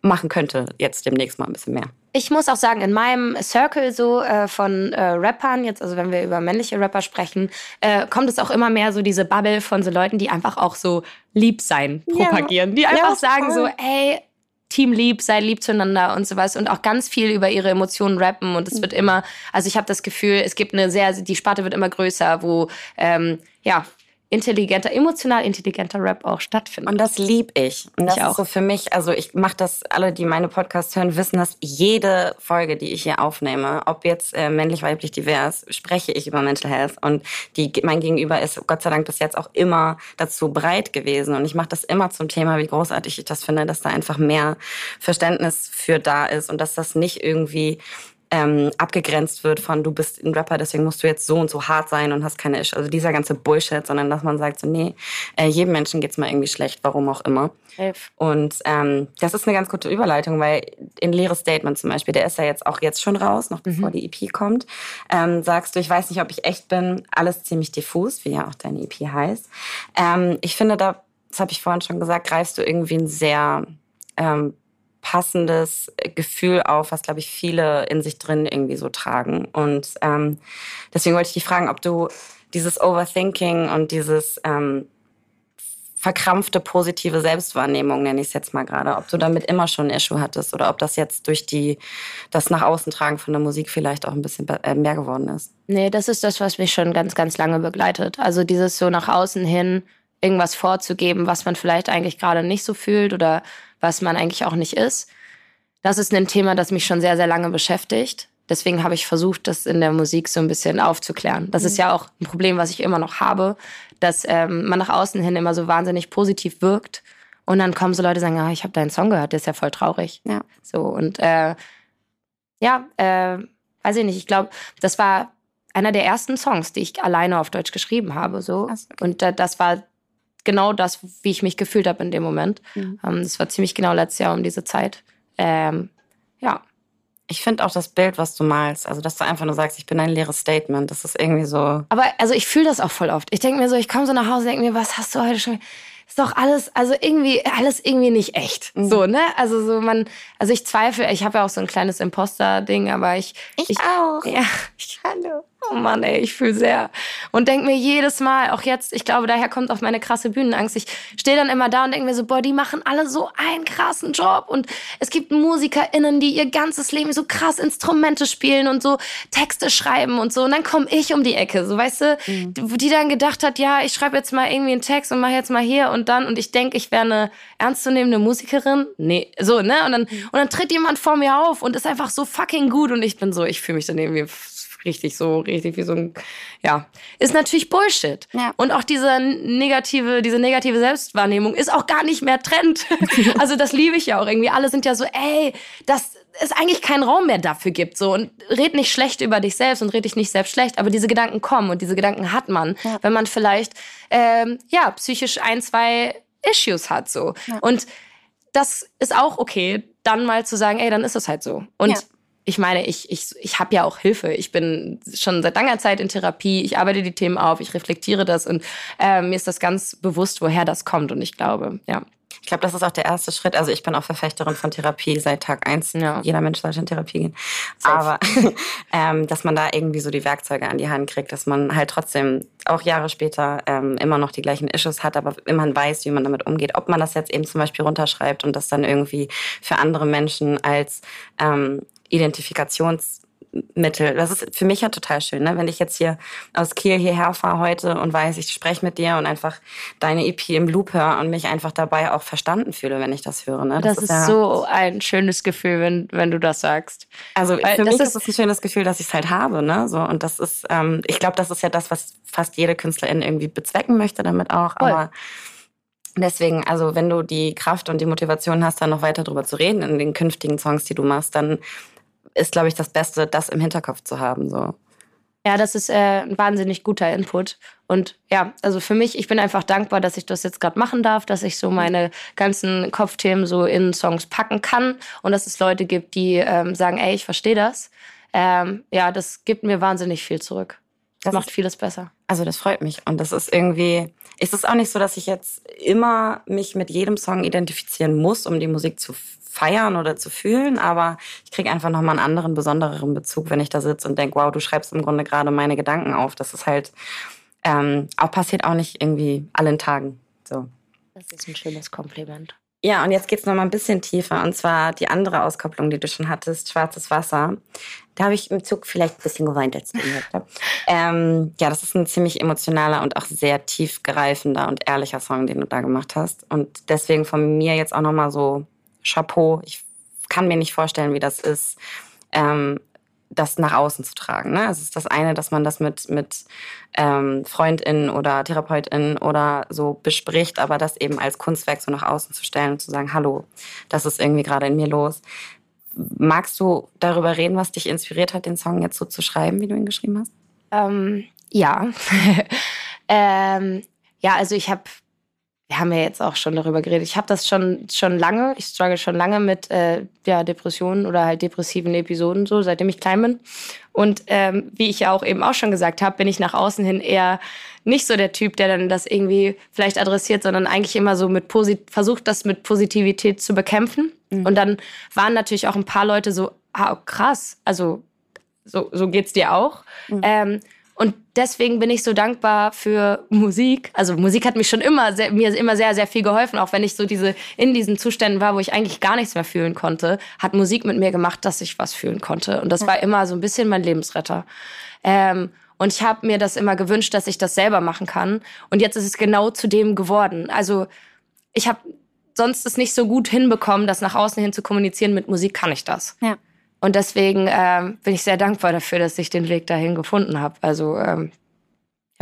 machen könnte, jetzt demnächst mal ein bisschen mehr. Ich muss auch sagen, in meinem Circle so äh, von äh, Rappern, jetzt also wenn wir über männliche Rapper sprechen, äh, kommt es auch immer mehr so diese Bubble von so Leuten, die einfach auch so lieb sein propagieren. Ja. Die einfach ja, sagen voll. so, ey, Team lieb, sei lieb zueinander und sowas und auch ganz viel über ihre Emotionen rappen und es wird mhm. immer, also ich habe das Gefühl, es gibt eine sehr, die Sparte wird immer größer, wo ähm, ja intelligenter, emotional intelligenter Rap auch stattfindet. Und das lieb ich. Und das ich ist auch. so für mich, also ich mache das, alle, die meine Podcasts hören, wissen, dass jede Folge, die ich hier aufnehme, ob jetzt äh, männlich, weiblich, divers, spreche ich über Mental Health. Und die, mein Gegenüber ist Gott sei Dank bis jetzt auch immer dazu breit gewesen. Und ich mache das immer zum Thema, wie großartig ich das finde, dass da einfach mehr Verständnis für da ist und dass das nicht irgendwie ähm, abgegrenzt wird von du bist ein Rapper, deswegen musst du jetzt so und so hart sein und hast keine Isch. Also dieser ganze Bullshit, sondern dass man sagt so, nee, äh, jedem Menschen geht's mal irgendwie schlecht, warum auch immer. Elf. Und ähm, das ist eine ganz gute Überleitung, weil in leeres Statement zum Beispiel, der ist ja jetzt auch jetzt schon raus, noch bevor die EP kommt, ähm, sagst du, ich weiß nicht, ob ich echt bin, alles ziemlich diffus, wie ja auch deine EP heißt. Ähm, ich finde, da, das habe ich vorhin schon gesagt, greifst du irgendwie ein sehr ähm, passendes Gefühl auf, was, glaube ich, viele in sich drin irgendwie so tragen. Und ähm, deswegen wollte ich dich fragen, ob du dieses Overthinking und dieses ähm, verkrampfte positive Selbstwahrnehmung, nenne ich es jetzt mal gerade, ob du damit immer schon ein Issue hattest oder ob das jetzt durch die, das nach außen tragen von der Musik vielleicht auch ein bisschen äh, mehr geworden ist. Nee, das ist das, was mich schon ganz, ganz lange begleitet. Also dieses so nach außen hin irgendwas vorzugeben, was man vielleicht eigentlich gerade nicht so fühlt oder was man eigentlich auch nicht ist. Das ist ein Thema, das mich schon sehr, sehr lange beschäftigt. Deswegen habe ich versucht, das in der Musik so ein bisschen aufzuklären. Das ist ja auch ein Problem, was ich immer noch habe, dass ähm, man nach außen hin immer so wahnsinnig positiv wirkt. Und dann kommen so Leute und sagen, ah, ich habe deinen Song gehört, der ist ja voll traurig. Ja. So, und äh, ja, äh, weiß ich nicht, ich glaube, das war einer der ersten Songs, die ich alleine auf Deutsch geschrieben habe. So, okay. Und äh, das war genau das, wie ich mich gefühlt habe in dem Moment. Mhm. Ähm, das war ziemlich genau letztes Jahr um diese Zeit. Ähm, ja, Ich finde auch das Bild, was du malst, also dass du einfach nur sagst, ich bin ein leeres Statement, das ist irgendwie so. aber also ich fühle das auch voll oft. Ich denke mir so, ich komme so nach Hause, denke mir, was hast du heute schon? Ist doch alles, also irgendwie, alles irgendwie nicht echt. Mhm. So, ne? Also so man, also ich zweifle, ich habe ja auch so ein kleines Imposter-Ding, aber ich. auch. Ja, ich, [LAUGHS] hallo. Oh Mann, ey, ich fühle sehr. Und denk mir jedes Mal, auch jetzt, ich glaube, daher kommt auch meine krasse Bühnenangst. Ich stehe dann immer da und denke mir so, boah, die machen alle so einen krassen Job. Und es gibt MusikerInnen, die ihr ganzes Leben so krass Instrumente spielen und so Texte schreiben und so. Und dann komme ich um die Ecke, so weißt du, die die dann gedacht hat, ja, ich schreibe jetzt mal irgendwie einen Text und mache jetzt mal hier und dann. Und ich denke, ich wäre eine ernstzunehmende Musikerin. Nee, so, ne? Und dann, und dann tritt jemand vor mir auf und ist einfach so fucking gut. Und ich bin so, ich fühle mich dann irgendwie richtig so, richtig wie so ein, ja, ist natürlich Bullshit. Ja. Und auch diese negative, diese negative Selbstwahrnehmung ist auch gar nicht mehr Trend. [LAUGHS] also das liebe ich ja auch irgendwie. Alle sind ja so, ey, dass es eigentlich keinen Raum mehr dafür gibt, so. Und red nicht schlecht über dich selbst und red dich nicht selbst schlecht, aber diese Gedanken kommen und diese Gedanken hat man, Ja. wenn man vielleicht, ähm, ja, psychisch ein, zwei Issues hat, so. Und das ist auch okay, dann mal zu sagen, ey, dann ist es halt so. Und Ja. Ich meine, ich, ich, ich habe ja auch Hilfe. Ich bin schon seit langer Zeit in Therapie. Ich arbeite die Themen auf, ich reflektiere das und äh, mir ist das ganz bewusst, woher das kommt. Und ich glaube, ja. Ich glaube, das ist auch der erste Schritt. Also ich bin auch Verfechterin von Therapie seit Tag eins. Ja. Jeder Mensch sollte in Therapie gehen. Safe. Aber [LAUGHS] ähm, dass man da irgendwie so die Werkzeuge an die Hand kriegt, dass man halt trotzdem auch Jahre später ähm, immer noch die gleichen Issues hat, aber immer weiß, wie man damit umgeht. Ob man das jetzt eben zum Beispiel runterschreibt und das dann irgendwie für andere Menschen als ähm, Identifikationsmittel. Das ist für mich ja total schön, ne? wenn ich jetzt hier aus Kiel hierher fahre heute und weiß, ich spreche mit dir und einfach deine EP im Loop höre und mich einfach dabei auch verstanden fühle, wenn ich das höre. Ne? Das, ist, ja, so ein schönes Gefühl, wenn, wenn du das sagst. Also Weil für das mich ist- ist es ein schönes Gefühl, dass ich es halt habe, ne? So und das ist, ähm, ich glaube, das ist ja das, was fast jede Künstlerin irgendwie bezwecken möchte damit auch. Voll. Aber deswegen, also wenn du die Kraft und die Motivation hast, dann noch weiter drüber zu reden in den künftigen Songs, die du machst, dann ist, glaube ich, das Beste, das im Hinterkopf zu haben. So. Ja, das ist äh, ein wahnsinnig guter Input. Und ja, also für mich, ich bin einfach dankbar, dass ich das jetzt gerade machen darf, dass ich so meine ganzen Kopfthemen so in Songs packen kann und dass es Leute gibt, die ähm, sagen, ey, ich verstehe das. Ähm, ja, das gibt mir wahnsinnig viel zurück. Das, Das macht ist- vieles besser. Also das freut mich. Und das ist irgendwie, ist es auch nicht so, dass ich jetzt immer mich mit jedem Song identifizieren muss, um die Musik zu feiern oder zu fühlen, aber ich kriege einfach nochmal einen anderen, besondereren Bezug, wenn ich da sitze und denke, wow, du schreibst im Grunde gerade meine Gedanken auf. Das ist halt, ähm, auch passiert auch nicht irgendwie allen Tagen. So. Das ist ein schönes Kompliment. Ja, und jetzt geht's noch mal ein bisschen tiefer. Und zwar die andere Auskopplung, die du schon hattest, Schwarzes Wasser. Da habe ich im Zug vielleicht ein bisschen geweint, als ich gehört habe. Ähm, ja, das ist ein ziemlich emotionaler und auch sehr tiefgreifender und ehrlicher Song, den du da gemacht hast. Und deswegen von mir jetzt auch noch mal so Chapeau. Ich kann mir nicht vorstellen, wie das ist, ähm, das nach außen zu tragen. Ne? Es ist das eine, dass man das mit, mit ähm, FreundInnen oder TherapeutInnen oder so bespricht, aber das eben als Kunstwerk so nach außen zu stellen und zu sagen, hallo, das ist irgendwie gerade in mir los. magst du darüber reden, was dich inspiriert hat, den Song jetzt so zu schreiben, wie du ihn geschrieben hast? Ähm, ja. [LAUGHS] ähm, ja, also ich habe wir haben ja jetzt auch schon darüber geredet. Ich habe das schon, schon lange, ich struggle schon lange mit äh, ja, Depressionen oder halt depressiven Episoden, so seitdem ich klein bin. Und ähm, wie ich ja auch eben auch schon gesagt habe, bin ich nach außen hin eher nicht so der Typ, der dann das irgendwie vielleicht adressiert, sondern eigentlich immer so mit Posit versucht, das mit Positivität zu bekämpfen. Mhm. Und dann waren natürlich auch ein paar Leute so, ah, krass, also so, so geht's dir auch. Mhm. Ähm, und deswegen bin ich so dankbar für Musik. Also Musik hat mich schon immer sehr, mir immer sehr, sehr viel geholfen. Auch wenn ich so diese in diesen Zuständen war, wo ich eigentlich gar nichts mehr fühlen konnte, hat Musik mit mir gemacht, dass ich was fühlen konnte. Und das war immer so ein bisschen mein Lebensretter. Ähm, und ich habe mir das immer gewünscht, dass ich das selber machen kann. Und jetzt ist es genau zu dem geworden. Also ich habe sonst es nicht so gut hinbekommen, das nach außen hin zu kommunizieren. Mit Musik kann ich das. Ja. Und deswegen ähm, bin ich sehr dankbar dafür, dass ich den Weg dahin gefunden habe. Also ähm,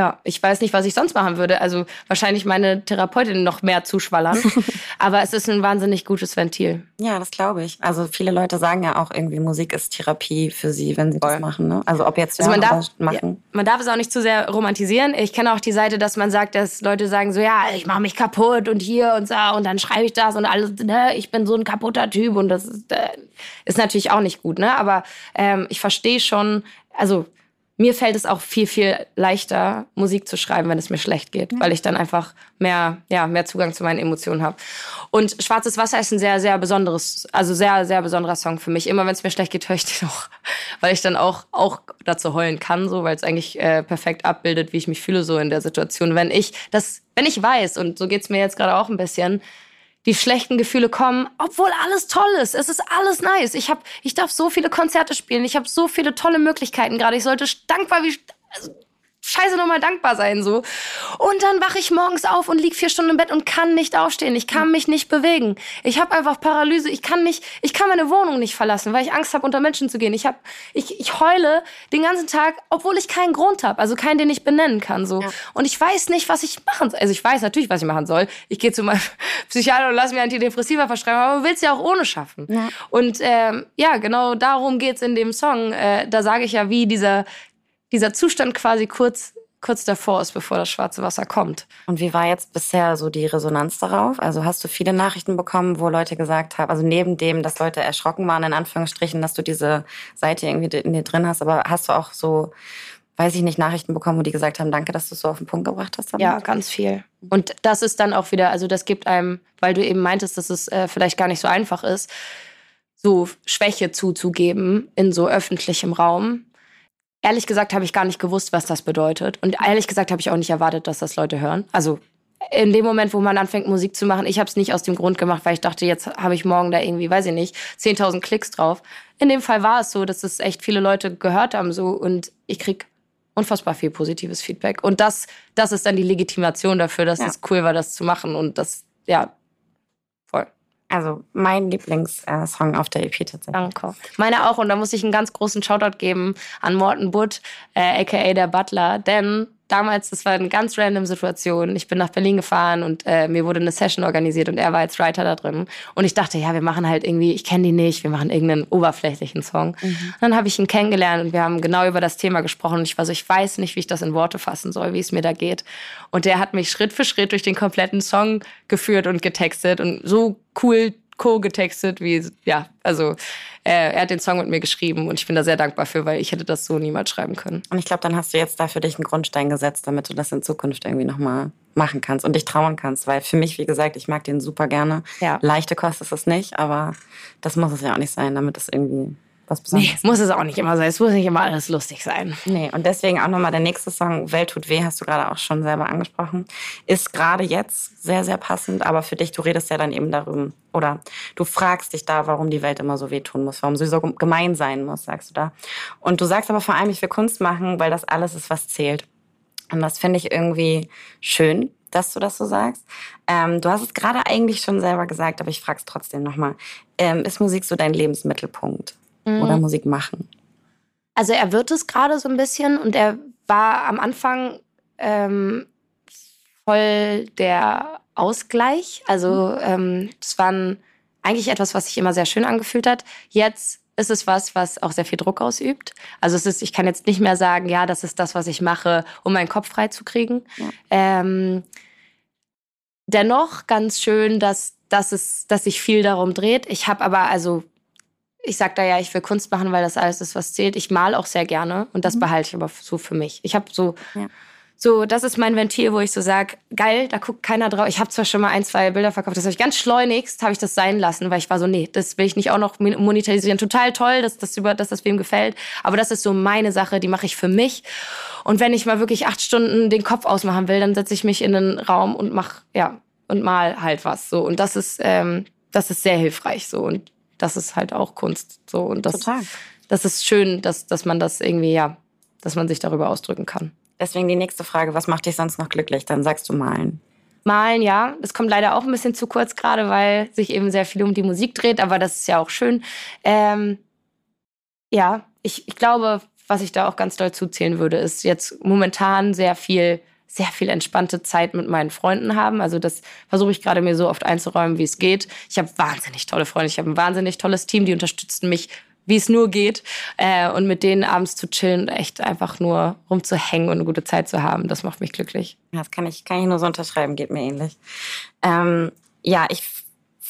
ja, ich weiß nicht, was ich sonst machen würde. Also wahrscheinlich meine Therapeutin noch mehr zuschwallern. [LAUGHS] Aber es ist ein wahnsinnig gutes Ventil. Ja, das glaube ich. Also viele Leute sagen ja auch irgendwie, Musik ist Therapie für sie, wenn sie Voll. das machen. Ne? Also ob jetzt also man darf, machen. Ja, man darf es auch nicht zu sehr romantisieren. Ich kenne auch die Seite, dass man sagt, dass Leute sagen so, ja, ich mache mich kaputt und hier und so und dann schreibe ich das und alles, ne, ich bin so ein kaputter Typ und das ist, äh, ist natürlich auch nicht gut. Ne? Aber ähm, ich verstehe schon, also mir fällt es auch viel, viel leichter, Musik zu schreiben, wenn es mir schlecht geht, weil ich dann einfach mehr, ja, mehr Zugang zu meinen Emotionen habe. Und Schwarzes Wasser ist ein sehr, sehr besonderes, also sehr, sehr besonderer Song für mich. Immer wenn es mir schlecht geht, höre ich den auch, [LAUGHS] weil ich dann auch, auch dazu heulen kann, so, weil es eigentlich äh, perfekt abbildet, wie ich mich fühle so in der Situation. Wenn ich das, wenn ich weiß, und so geht's mir jetzt gerade auch ein bisschen, die schlechten Gefühle kommen, obwohl alles toll ist. Es ist alles nice. Ich hab, ich darf so viele Konzerte spielen. Ich habe so viele tolle Möglichkeiten gerade. Ich sollte dankbar wie also scheiße nochmal dankbar sein so. Und dann wache ich morgens auf und lieg vier Stunden im Bett und kann nicht aufstehen. Ich kann mich nicht bewegen. Ich habe einfach Paralyse. Ich kann nicht, ich kann meine Wohnung nicht verlassen, weil ich Angst habe, unter Menschen zu gehen. Ich hab, ich, ich heule den ganzen Tag, obwohl ich keinen Grund habe, also keinen, den ich benennen kann so. Ja. Und ich weiß nicht, was ich machen soll. Also ich weiß natürlich, was ich machen soll. Ich gehe zu meinem [LAUGHS] Psychiater und lass mir Antidepressiva verschreiben, aber will's ja auch ohne schaffen. Ja. Und ähm, ja, genau darum geht's in dem Song. Äh, da sage ich ja, wie dieser dieser Zustand quasi kurz kurz davor ist, bevor das schwarze Wasser kommt. Und wie war jetzt bisher so die Resonanz darauf? Also hast du viele Nachrichten bekommen, wo Leute gesagt haben, also neben dem, dass Leute erschrocken waren, in Anführungsstrichen, dass du diese Seite irgendwie in dir drin hast, aber hast du auch so, weiß ich nicht, Nachrichten bekommen, wo die gesagt haben, danke, dass du es so auf den Punkt gebracht hast? Damit? Ja, ganz viel. Und das ist dann auch wieder, also das gibt einem, weil du eben meintest, dass es äh, vielleicht gar nicht so einfach ist, so Schwäche zuzugeben in so öffentlichem Raum Ehrlich gesagt habe ich gar nicht gewusst, was das bedeutet. Und ehrlich gesagt habe ich auch nicht erwartet, dass das Leute hören. Also in dem Moment, wo man anfängt, Musik zu machen, ich habe es nicht aus dem Grund gemacht, weil ich dachte, jetzt habe ich morgen da irgendwie, weiß ich nicht, 10.000 Klicks drauf. In dem Fall war es so, dass es echt viele Leute gehört haben so und ich krieg unfassbar viel positives Feedback. Und das, das ist dann die Legitimation dafür, dass ja. es cool war, das zu machen und das, ja, also mein Lieblingssong auf der EP tatsächlich. Danke. Meine auch. Und da muss ich einen ganz großen Shoutout geben an Morten Butt, äh, aka der Butler. Denn damals, das war eine ganz random Situation. Ich bin nach Berlin gefahren und äh, mir wurde eine Session organisiert und er war als Writer da drin. Und ich dachte, ja, wir machen halt irgendwie, ich kenne die nicht, wir machen irgendeinen oberflächlichen Song. Mhm. dann habe ich ihn kennengelernt und wir haben genau über das Thema gesprochen. Und ich war so, ich weiß nicht, wie ich das in Worte fassen soll, wie es mir da geht. Und der hat mich Schritt für Schritt durch den kompletten Song geführt und getextet und so cool co-getextet, wie, ja, also äh, er hat den Song mit mir geschrieben und ich bin da sehr dankbar für, weil ich hätte das so niemals schreiben können. Und ich glaube, dann hast du jetzt da für dich einen Grundstein gesetzt, damit du das in Zukunft irgendwie nochmal machen kannst und dich trauen kannst, weil für mich, wie gesagt, ich mag den super gerne. Ja. Leichte Kost ist es nicht, aber das muss es ja auch nicht sein, damit es irgendwie was Besonderes. Nee, muss es auch nicht immer sein. Es muss nicht immer alles lustig sein. Nee, und deswegen auch nochmal der nächste Song, Welt tut weh, hast du gerade auch schon selber angesprochen. Ist gerade jetzt sehr, sehr passend, aber für dich, du redest ja dann eben darüber, oder du fragst dich da, warum die Welt immer so wehtun muss, warum sie so gemein sein muss, sagst du da. Und du sagst aber vor allem, ich will Kunst machen, weil das alles ist, was zählt. Und das finde ich irgendwie schön, dass du das so sagst. Ähm, du hast es gerade eigentlich schon selber gesagt, aber ich frage es trotzdem nochmal. Ähm, ist Musik so dein Lebensmittelpunkt? Mhm. oder Musik machen? Also er wird es gerade so ein bisschen und er war am Anfang ähm, voll der Ausgleich. Also mhm. ähm, es waren eigentlich etwas, was sich immer sehr schön angefühlt hat. Jetzt ist es was, was auch sehr viel Druck ausübt. Also es ist, ich kann jetzt nicht mehr sagen, ja, das ist das, was ich mache, um meinen Kopf frei zu kriegen. Ja. Ähm, dennoch ganz schön, dass, dass, es, dass sich viel darum dreht. Ich habe aber, also ich sag da ja, ich will Kunst machen, weil das alles ist, was zählt. Ich mal auch sehr gerne und das mhm. behalte ich aber so für mich. Ich habe so ja. So, das ist mein Ventil, wo ich so sage, geil, da guckt keiner drauf. Ich habe zwar schon mal ein, zwei Bilder verkauft, das habe ich ganz schleunigst, habe ich das sein lassen, weil ich war so, nee, das will ich nicht auch noch monetarisieren. Total toll, dass das über, dass das wem gefällt. Aber das ist so meine Sache, die mache ich für mich. Und wenn ich mal wirklich acht Stunden den Kopf ausmachen will, dann setze ich mich in den Raum und mach, ja, und mal halt was. So. Und das ist, ähm, das ist sehr hilfreich. So. Und das ist halt auch Kunst. So. Und das, Total. das ist schön, dass, dass man das irgendwie, ja, dass man sich darüber ausdrücken kann. Deswegen die nächste Frage, was macht dich sonst noch glücklich? Dann sagst du malen. Malen, ja. Das kommt leider auch ein bisschen zu kurz gerade, weil sich eben sehr viel um die Musik dreht, aber das ist ja auch schön. Ähm, ja, ich, ich glaube, was ich da auch ganz doll zuzählen würde, ist jetzt momentan sehr viel, sehr viel entspannte Zeit mit meinen Freunden haben. Also das versuche ich gerade mir so oft einzuräumen, wie es geht. Ich habe wahnsinnig tolle Freunde, ich habe ein wahnsinnig tolles Team, die unterstützen mich wie es nur geht. Äh, und mit denen abends zu chillen und echt einfach nur rumzuhängen und eine gute Zeit zu haben, das macht mich glücklich. Das kann ich, kann ich nur so unterschreiben, geht mir ähnlich. Ähm, ja, ich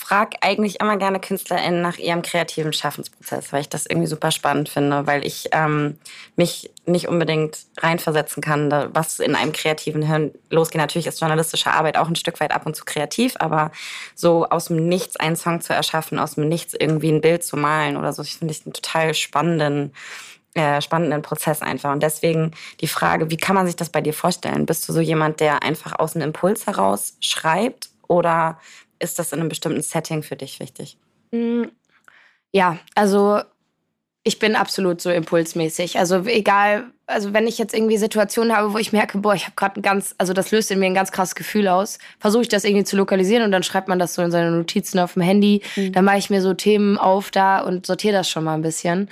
frage eigentlich immer gerne KünstlerInnen nach ihrem kreativen Schaffensprozess, weil ich das irgendwie super spannend finde, weil ich ähm, mich nicht unbedingt reinversetzen kann, da, was in einem kreativen Hirn losgeht. Natürlich ist journalistische Arbeit auch ein Stück weit ab und zu kreativ, aber so aus dem Nichts einen Song zu erschaffen, aus dem Nichts irgendwie ein Bild zu malen oder so, ich finde ich einen total spannenden äh, spannenden Prozess einfach. Und deswegen die Frage, wie kann man sich das bei dir vorstellen? Bist du so jemand, der einfach aus einem Impuls heraus schreibt oder ist das in einem bestimmten Setting für dich wichtig? Mm, ja, also ich bin absolut so impulsmäßig. Also egal, also wenn ich jetzt irgendwie Situationen habe, wo ich merke, boah, ich habe gerade ein ganz, also das löst in mir ein ganz krasses Gefühl aus, versuche ich das irgendwie zu lokalisieren und dann schreibt man das so in seine Notizen auf dem Handy. Mhm. Dann mache ich mir so Themen auf da und sortiere das schon mal ein bisschen.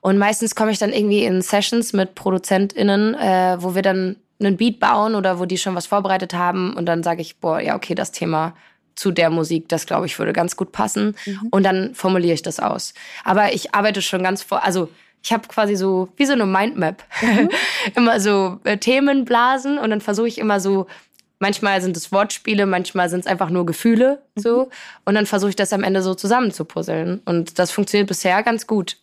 Und meistens komme ich dann irgendwie in Sessions mit ProduzentInnen, äh, wo wir dann einen Beat bauen oder wo die schon was vorbereitet haben und dann sage ich, boah, ja, okay, das Thema zu der Musik, das glaube ich würde ganz gut passen. Mhm. Und dann formuliere ich das aus. Aber ich arbeite schon ganz vor, also ich habe quasi so wie so eine Mindmap. Mhm. [LAUGHS] immer so äh, Themenblasen und dann versuche ich immer so, manchmal sind es Wortspiele, manchmal sind es einfach nur Gefühle mhm. so. Und dann versuche ich das am Ende so zusammenzupuzzeln. Und das funktioniert bisher ganz gut.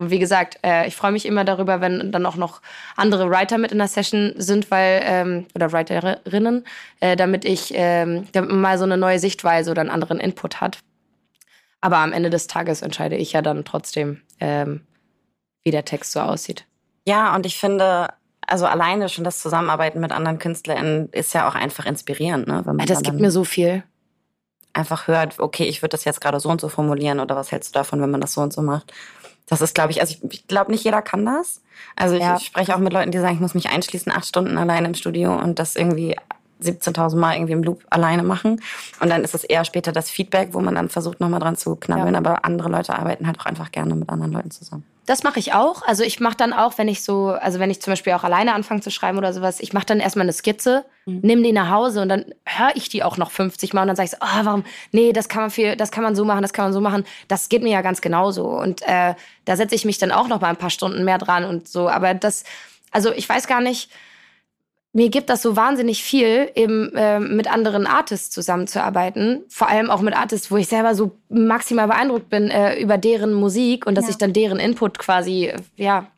Und wie gesagt, äh, ich freue mich immer darüber, wenn dann auch noch andere Writer mit in der Session sind, weil ähm, oder Writerinnen, äh, damit ich ähm, damit man mal so eine neue Sichtweise oder einen anderen Input hat. Aber am Ende des Tages entscheide ich ja dann trotzdem, ähm, wie der Text so aussieht. Ja, und ich finde, also alleine schon das Zusammenarbeiten mit anderen KünstlerInnen ist ja auch einfach inspirierend, ne? Wenn man das gibt mir so viel. Einfach hört, okay, ich würde das jetzt gerade so und so formulieren oder was hältst du davon, wenn man das so und so macht? Das ist, glaube ich, also ich, ich glaube, nicht jeder kann das. Also ich, ja. ich spreche auch mit Leuten, die sagen, ich muss mich einschließen, acht Stunden alleine im Studio und das irgendwie 17.000 Mal irgendwie im Loop alleine machen. Und dann ist es eher später das Feedback, wo man dann versucht, nochmal dran zu knabbeln. Ja. Aber andere Leute arbeiten halt auch einfach gerne mit anderen Leuten zusammen. Das mache ich auch. Also ich mache dann auch, wenn ich so, also wenn ich zum Beispiel auch alleine anfange zu schreiben oder sowas, ich mache dann erstmal eine Skizze, mhm. nehme die nach Hause und dann höre ich die auch noch 50 Mal und dann sage ich so, oh, warum, nee, das kann man viel, das kann man so machen, das kann man so machen. Das geht mir ja ganz genauso. Und äh, da setze ich mich dann auch noch mal ein paar Stunden mehr dran und so. Aber das, also ich weiß gar nicht, mir gibt das so wahnsinnig viel, eben äh, mit anderen Artists zusammenzuarbeiten. Vor allem auch mit Artists, wo ich selber so maximal beeindruckt bin äh, über deren Musik und dass ja. ich dann deren Input quasi, ja,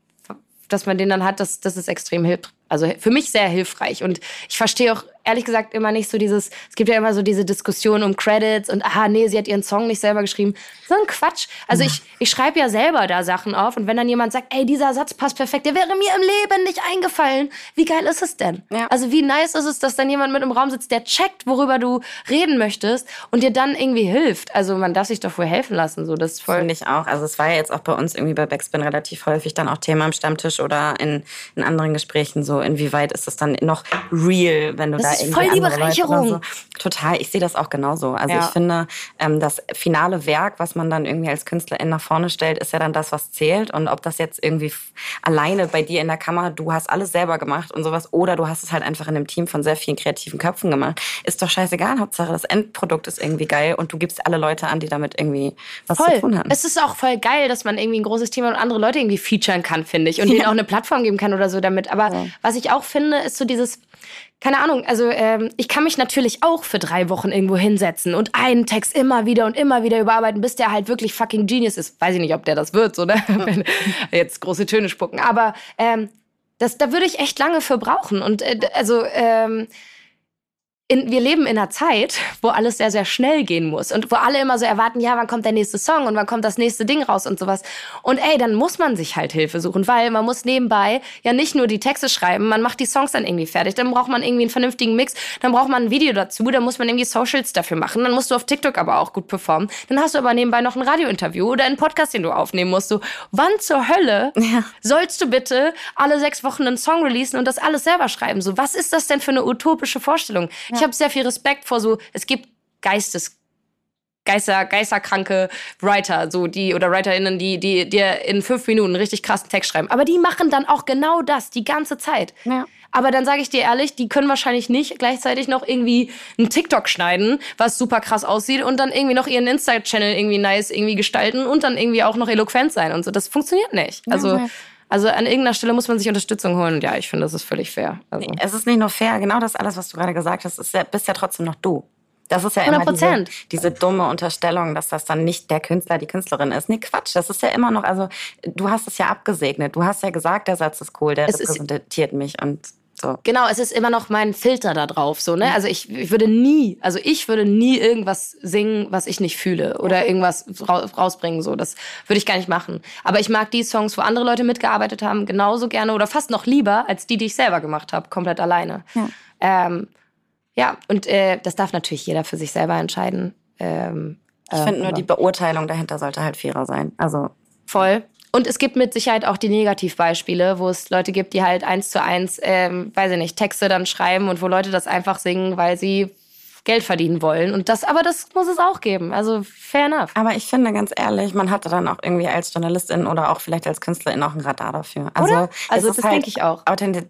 dass man den dann hat, das, das ist extrem hilfreich. Also für mich sehr hilfreich. Und ich verstehe auch ehrlich gesagt immer nicht so dieses, es gibt ja immer so diese Diskussion um Credits und aha, nee, sie hat ihren Song nicht selber geschrieben. So ein Quatsch. Also ja. ich, ich schreibe ja selber da Sachen auf und wenn dann jemand sagt, ey, dieser Satz passt perfekt, der wäre mir im Leben nicht eingefallen. Wie geil ist es denn? Ja. Also wie nice ist es, dass dann jemand mit im Raum sitzt, der checkt, worüber du reden möchtest und dir dann irgendwie hilft. Also man darf sich doch wohl helfen lassen. So, das voll. Finde ich auch. Also es war ja jetzt auch bei uns irgendwie bei Backspin relativ häufig dann auch Thema am Stammtisch oder in, in anderen Gesprächen so, inwieweit ist das dann noch real, wenn du das da ist voll die Bereicherung. So. Total, ich sehe das auch genauso. Also Ja. ich finde, ähm, das finale Werk, was man dann irgendwie als Künstlerin nach vorne stellt, ist ja dann das, was zählt. Und ob das jetzt irgendwie alleine bei dir in der Kammer, du hast alles selber gemacht und sowas, oder du hast es halt einfach in einem Team von sehr vielen kreativen Köpfen gemacht, ist doch scheißegal. Hauptsache, das Endprodukt ist irgendwie geil und du gibst alle Leute an, die damit irgendwie was zu tun Voll. haben. Es ist auch voll geil, dass man irgendwie ein großes hat und andere Leute irgendwie featuren kann, finde ich. Und denen auch eine Plattform geben kann oder so damit. Aber was ich auch finde, ist so dieses, keine Ahnung, also ähm, ich kann mich natürlich auch für drei Wochen irgendwo hinsetzen und einen Text immer wieder und immer wieder überarbeiten, bis der halt wirklich fucking Genius ist. Weiß ich nicht, ob der das wird, so, ne? [LAUGHS] Jetzt große Töne spucken. Aber ähm, das, da würde ich echt lange für brauchen. Und äh, also ähm, in, wir leben in einer Zeit, wo alles sehr, sehr schnell gehen muss und wo alle immer so erwarten, ja, wann kommt der nächste Song und wann kommt das nächste Ding raus und sowas. Und ey, dann muss man sich halt Hilfe suchen, weil man muss nebenbei ja nicht nur die Texte schreiben, man macht die Songs dann irgendwie fertig, dann braucht man irgendwie einen vernünftigen Mix, dann braucht man ein Video dazu, dann muss man irgendwie Socials dafür machen, dann musst du auf TikTok aber auch gut performen, dann hast du aber nebenbei noch ein Radiointerview oder einen Podcast, den du aufnehmen musst. So, wann zur Hölle sollst du bitte alle sechs Wochen einen Song releasen und das alles selber schreiben? So, was ist das denn für eine utopische Vorstellung? Ich habe sehr viel Respekt vor so, es gibt Geistes Geister, geisterkranke Writer, so die oder WriterInnen, die, die dir in fünf Minuten einen richtig krassen Text schreiben. Aber die machen dann auch genau das die ganze Zeit. Ja. Aber dann sage ich dir ehrlich, die können wahrscheinlich nicht gleichzeitig noch irgendwie einen TikTok schneiden, was super krass aussieht und dann irgendwie noch ihren Insta-Channel irgendwie nice irgendwie gestalten und dann irgendwie auch noch eloquent sein und so. Das funktioniert nicht. Also, nee. Also an irgendeiner Stelle muss man sich Unterstützung holen. Und ja, ich finde, das ist völlig fair. Also. Es ist nicht nur fair, genau das alles, was du gerade gesagt hast, ist ja, bist ja trotzdem noch du. Das ist ja immer diese, 100%. diese dumme Unterstellung, dass das dann nicht der Künstler, die Künstlerin ist. Nee, Quatsch. Das ist ja immer noch, also du hast es ja abgesegnet. Du hast ja gesagt, der Satz ist cool, der Es ist- repräsentiert mich und so. Genau, es ist immer noch mein Filter da drauf, so, ne? Also ich, ich würde nie, also ich würde nie irgendwas singen, was ich nicht fühle oder irgendwas ra rausbringen, so. Das würde ich gar nicht machen. Aber ich mag die Songs, wo andere Leute mitgearbeitet haben, genauso gerne oder fast noch lieber als die, die ich selber gemacht habe, komplett alleine. Ja. Ähm, ja, und äh, das darf natürlich jeder für sich selber entscheiden. Ähm, Ich finde nur, die Beurteilung dahinter sollte halt fairer sein. Also Voll. Und es gibt mit Sicherheit auch die Negativbeispiele, wo es Leute gibt, die halt eins zu eins, ähm, weiß ich nicht, Texte dann schreiben und wo Leute das einfach singen, weil sie Geld verdienen wollen. Und das, aber das muss es auch geben. Also fair enough. Aber ich finde ganz ehrlich, man hatte dann auch irgendwie als Journalistin oder auch vielleicht als Künstlerin auch ein Radar dafür. Also, Oder? Also das denke ich auch. Authentiz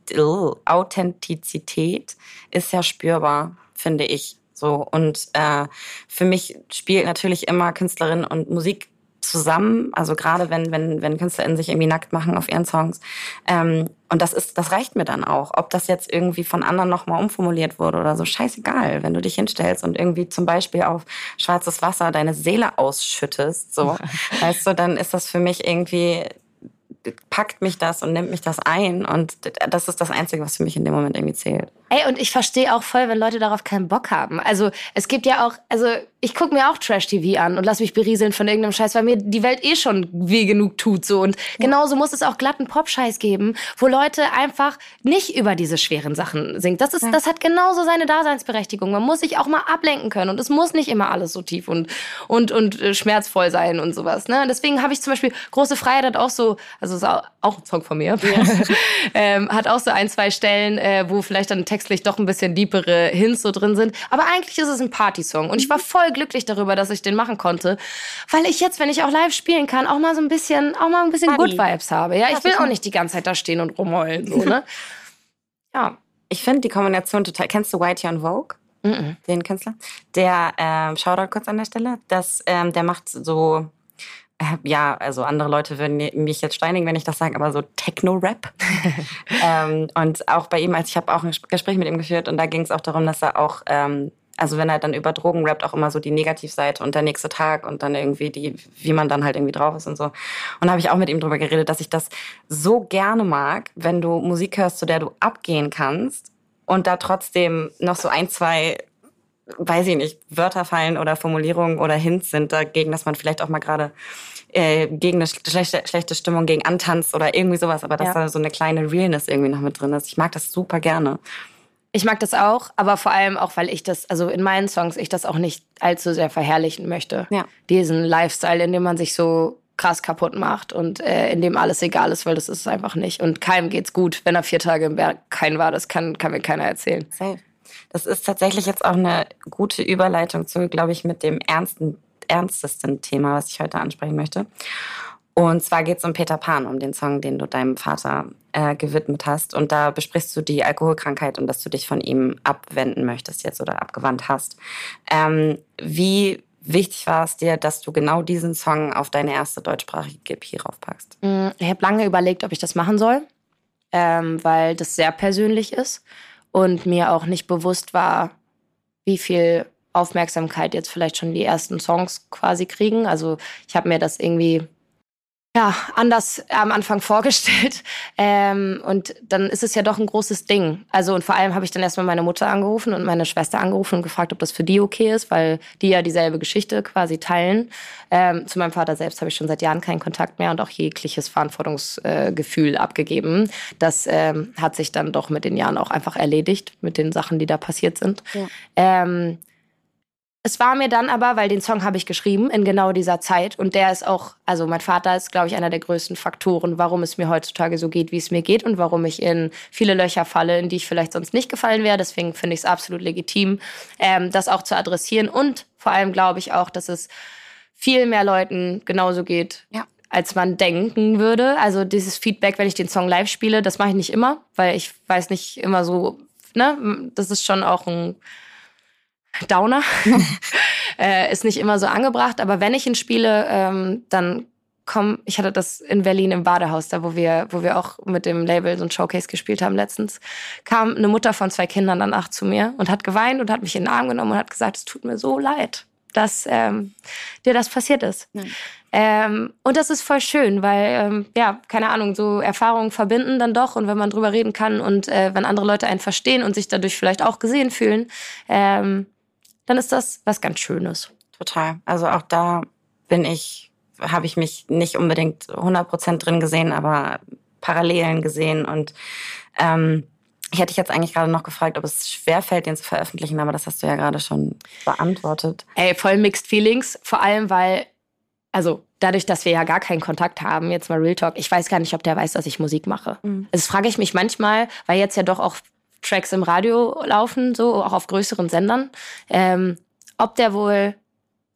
Authentizität ist ja spürbar, finde ich. So und äh, für mich spielt natürlich immer Künstlerin und Musik zusammen. Also gerade wenn wenn wenn KünstlerInnen sich irgendwie nackt machen auf ihren Songs. Ähm, und das ist, das reicht mir dann auch. Ob das jetzt irgendwie von anderen nochmal umformuliert wurde oder so, scheißegal. Wenn du dich hinstellst und irgendwie zum Beispiel auf schwarzes Wasser deine Seele ausschüttest, so, [LAUGHS] weißt du, dann ist das für mich irgendwie, packt mich das und nimmt mich das ein. Und das ist das Einzige, was für mich in dem Moment irgendwie zählt. Ey, und ich verstehe auch voll, wenn Leute darauf keinen Bock haben. Also es gibt ja auch, also ich gucke mir auch Trash-TV an und lass mich berieseln von irgendeinem Scheiß, weil mir die Welt eh schon weh genug tut. so Und genauso muss es auch glatten Pop-Scheiß geben, wo Leute einfach nicht über diese schweren Sachen singen. Das, ist, das hat genauso seine Daseinsberechtigung. Man muss sich auch mal ablenken können und es muss nicht immer alles so tief und, und, und äh, schmerzvoll sein und sowas. Ne? Deswegen habe ich zum Beispiel Große Freiheit hat auch so, also ist auch auch ein Song von mir, [LAUGHS] ähm, hat auch so ein, zwei Stellen, äh, wo vielleicht dann textlich doch ein bisschen deepere Hints so drin sind. Aber eigentlich ist es ein Partysong. Und ich war voll glücklich darüber, dass ich den machen konnte. Weil ich jetzt, wenn ich auch live spielen kann, auch mal so ein bisschen, auch mal ein bisschen Party. Good Vibes habe. Ja, ich will auch nicht die ganze Zeit da stehen und rumheulen. So, ne? [LAUGHS] Ja. Ich finde die Kombination total. Kennst du Whitey on Vogue? Mhm. den Künstler. Der, ähm, Shoutout kurz an der Stelle, das, ähm, der macht so, ja, also andere Leute würden mich jetzt steinigen, wenn ich das sage, aber so Techno-Rap. [LAUGHS] ähm, und auch bei ihm, als ich habe auch ein Gespräch mit ihm geführt und da ging es auch darum, dass er auch, ähm, also wenn er dann über Drogen rappt, auch immer so die Negativseite und der nächste Tag und dann irgendwie die, wie man dann halt irgendwie drauf ist und so. Und da habe ich auch mit ihm drüber geredet, dass ich das so gerne mag, wenn du Musik hörst, zu der du abgehen kannst und da trotzdem noch so ein, zwei weiß ich nicht, Wörter fallen oder Formulierungen oder Hints sind dagegen, dass man vielleicht auch mal gerade äh, gegen eine schlechte, schlechte Stimmung gegen antanzt oder irgendwie sowas, aber dass Ja. da so eine kleine Realness irgendwie noch mit drin ist. Ich mag das super gerne. Ich mag das auch, aber vor allem auch, weil ich das, also in meinen Songs, ich das auch nicht allzu sehr verherrlichen möchte. Ja. Diesen Lifestyle, in dem man sich so krass kaputt macht und äh, in dem alles egal ist, weil das ist es einfach nicht. Und keinem geht's gut, wenn er vier Tage im Berg kein war. Das kann, kann mir keiner erzählen. Safe. Das ist tatsächlich jetzt auch eine gute Überleitung zu, glaube ich, mit dem ernsten, ernstesten Thema, was ich heute ansprechen möchte. Und zwar geht es um Peter Pan, um den Song, den du deinem Vater äh, gewidmet hast. Und da besprichst du die Alkoholkrankheit und dass du dich von ihm abwenden möchtest jetzt oder abgewandt hast. Ähm, wie wichtig war es dir, dass du genau diesen Song auf deine erste deutschsprachige EP raufpackst? Mm, ich habe lange überlegt, ob ich das machen soll, ähm, weil das sehr persönlich ist und mir auch nicht bewusst war, wie viel Aufmerksamkeit jetzt vielleicht schon die ersten Songs quasi kriegen. Also ich habe mir das irgendwie ja, anders am Anfang [LAUGHS] vorgestellt. Ähm, und dann ist es ja doch ein großes Ding. Also und vor allem habe ich dann erstmal meine Mutter angerufen und meine Schwester angerufen und gefragt, ob das für die okay ist, weil die ja dieselbe Geschichte quasi teilen. Ähm, zu meinem Vater selbst habe ich schon seit Jahren keinen Kontakt mehr und auch jegliches Verantwortungsgefühl äh, abgegeben. Das ähm, hat sich dann doch mit den Jahren auch einfach erledigt, mit den Sachen, die da passiert sind. Ja. Ähm, es war mir dann aber, weil den Song habe ich geschrieben in genau dieser Zeit und der ist auch, also mein Vater ist, glaube ich, einer der größten Faktoren, warum es mir heutzutage so geht, wie es mir geht und warum ich in viele Löcher falle, in die ich vielleicht sonst nicht gefallen wäre. Deswegen finde ich es absolut legitim, ähm, das auch zu adressieren und vor allem glaube ich auch, dass es viel mehr Leuten genauso geht. Ja. Als man denken würde. Also dieses Feedback, wenn ich den Song live spiele, das mache ich nicht immer, weil ich weiß nicht immer so, ne, das ist schon auch ein Downer. [LAUGHS] [LAUGHS] äh, ist nicht immer so angebracht, aber wenn ich ihn spiele, ähm, dann komm, ich hatte das in Berlin im Badehaus, da wo wir, wo wir auch mit dem Label so ein Showcase gespielt haben letztens, kam eine Mutter von zwei Kindern danach zu mir und hat geweint und hat mich in den Arm genommen und hat gesagt, es tut mir so leid, dass ähm, dir das passiert ist. Ähm, und das ist voll schön, weil, ähm, ja, keine Ahnung, so Erfahrungen verbinden dann doch und wenn man drüber reden kann und äh, wenn andere Leute einen verstehen und sich dadurch vielleicht auch gesehen fühlen, ähm, dann ist das was ganz Schönes. Total. Also auch da bin ich, habe ich mich nicht unbedingt 100 Prozent drin gesehen, aber Parallelen gesehen und ähm, ich hätte dich jetzt eigentlich gerade noch gefragt, ob es schwerfällt, den zu veröffentlichen, aber das hast du ja gerade schon beantwortet. Ey, voll mixed feelings, vor allem weil, also dadurch, dass wir ja gar keinen Kontakt haben, jetzt mal Real Talk, ich weiß gar nicht, ob der weiß, dass ich Musik mache. Mhm. Das frage ich mich manchmal, weil jetzt ja doch auch Tracks im Radio laufen, so auch auf größeren Sendern. Ähm, ob der wohl,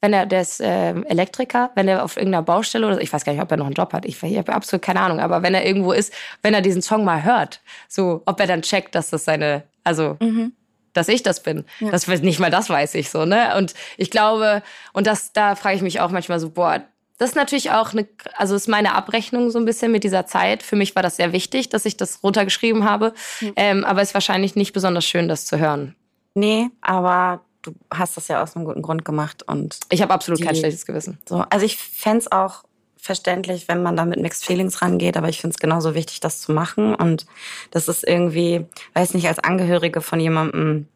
wenn er, der ist äh, Elektriker, wenn er auf irgendeiner Baustelle oder ich weiß gar nicht, ob er noch einen Job hat, ich, ich habe absolut keine Ahnung, aber wenn er irgendwo ist, wenn er diesen Song mal hört, so, ob er dann checkt, dass das seine, also mhm dass ich das bin. Ja. Das nicht mal das weiß ich so, ne? Und ich glaube, und das da frage ich mich auch manchmal so, boah, das ist natürlich auch eine, also ist meine Abrechnung so ein bisschen mit dieser Zeit. Für mich war das sehr wichtig, dass ich das runtergeschrieben habe. Mhm. Ähm, aber es ist wahrscheinlich nicht besonders schön, das zu hören. Nee, aber du hast das ja aus einem guten Grund gemacht und. Ich habe absolut die, kein schlechtes Gewissen. So, also ich fände es auch verständlich, wenn man da mit Mixed Feelings rangeht, aber ich finde es genauso wichtig, das zu machen. Und das ist irgendwie, weiß nicht, als Angehörige von jemandem,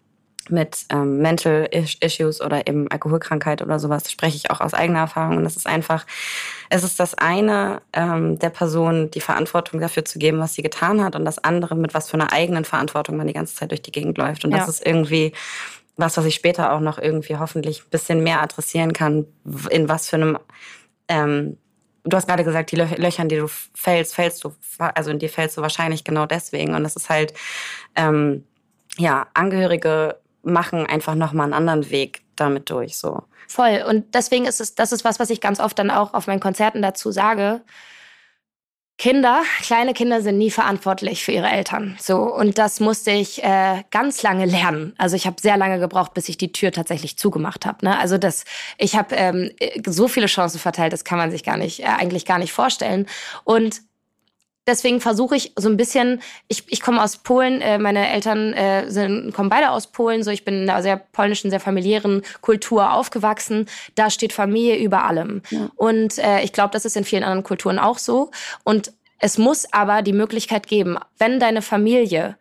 mit ähm, Mental Issues oder eben Alkoholkrankheit oder sowas spreche ich auch aus eigener Erfahrung. Und es ist einfach, es ist das eine, ähm, der Person die Verantwortung dafür zu geben, was sie getan hat, und das andere, mit was für einer eigenen Verantwortung man die ganze Zeit durch die Gegend läuft. Und ja. das ist irgendwie was, was ich später auch noch irgendwie hoffentlich ein bisschen mehr adressieren kann, in was für einem ähm, du hast gerade gesagt, die Löcher, in die du fällst, fällst du, also in dir fällst du wahrscheinlich genau deswegen. Und das ist halt, ähm, ja, Angehörige machen einfach nochmal einen anderen Weg damit durch, so. Voll. Und deswegen ist es, das ist was, was ich ganz oft dann auch auf meinen Konzerten dazu sage. Kinder, kleine Kinder sind nie verantwortlich für ihre Eltern. So und das musste ich äh, ganz lange lernen. Also ich habe sehr lange gebraucht, bis ich die Tür tatsächlich zugemacht habe. Ne? Also das, ich habe ähm, so viele Chancen verteilt, das kann man sich gar nicht, äh, eigentlich gar nicht vorstellen. Und Deswegen versuche ich so ein bisschen, ich, ich komme aus Polen, äh, meine Eltern äh, sind, kommen beide aus Polen, so ich bin in einer sehr polnischen, sehr familiären Kultur aufgewachsen. Da steht Familie über allem. Ja. Und äh, ich glaube, das ist in vielen anderen Kulturen auch so. Und es muss aber die Möglichkeit geben, wenn deine Familie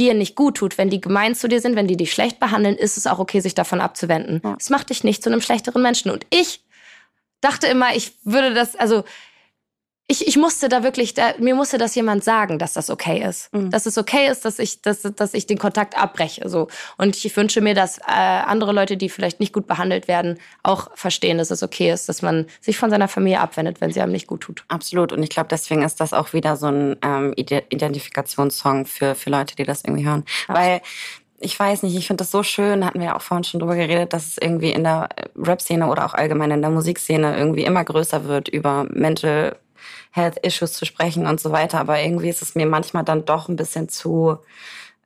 dir nicht gut tut, wenn die gemein zu dir sind, wenn die dich schlecht behandeln, ist es auch okay, sich davon abzuwenden. Es ja. macht dich nicht zu einem schlechteren Menschen. Und ich dachte immer, ich würde das, also ich, ich musste da wirklich, da, mir musste das jemand sagen, dass das okay ist. Mhm. Dass es okay ist, dass ich, dass, dass ich den Kontakt abbreche. So. Und ich wünsche mir, dass äh, andere Leute, die vielleicht nicht gut behandelt werden, auch verstehen, dass es okay ist, dass man sich von seiner Familie abwendet, wenn sie einem nicht gut tut. Absolut. Und ich glaube, deswegen ist das auch wieder so ein ähm, Identifikationssong für, für Leute, die das irgendwie hören. Absolut. Weil ich weiß nicht, ich finde das so schön, hatten wir ja auch vorhin schon drüber geredet, dass es irgendwie in der Rap-Szene oder auch allgemein in der Musikszene irgendwie immer größer wird, über Mental Health Issues zu sprechen und so weiter. Aber irgendwie ist es mir manchmal dann doch ein bisschen zu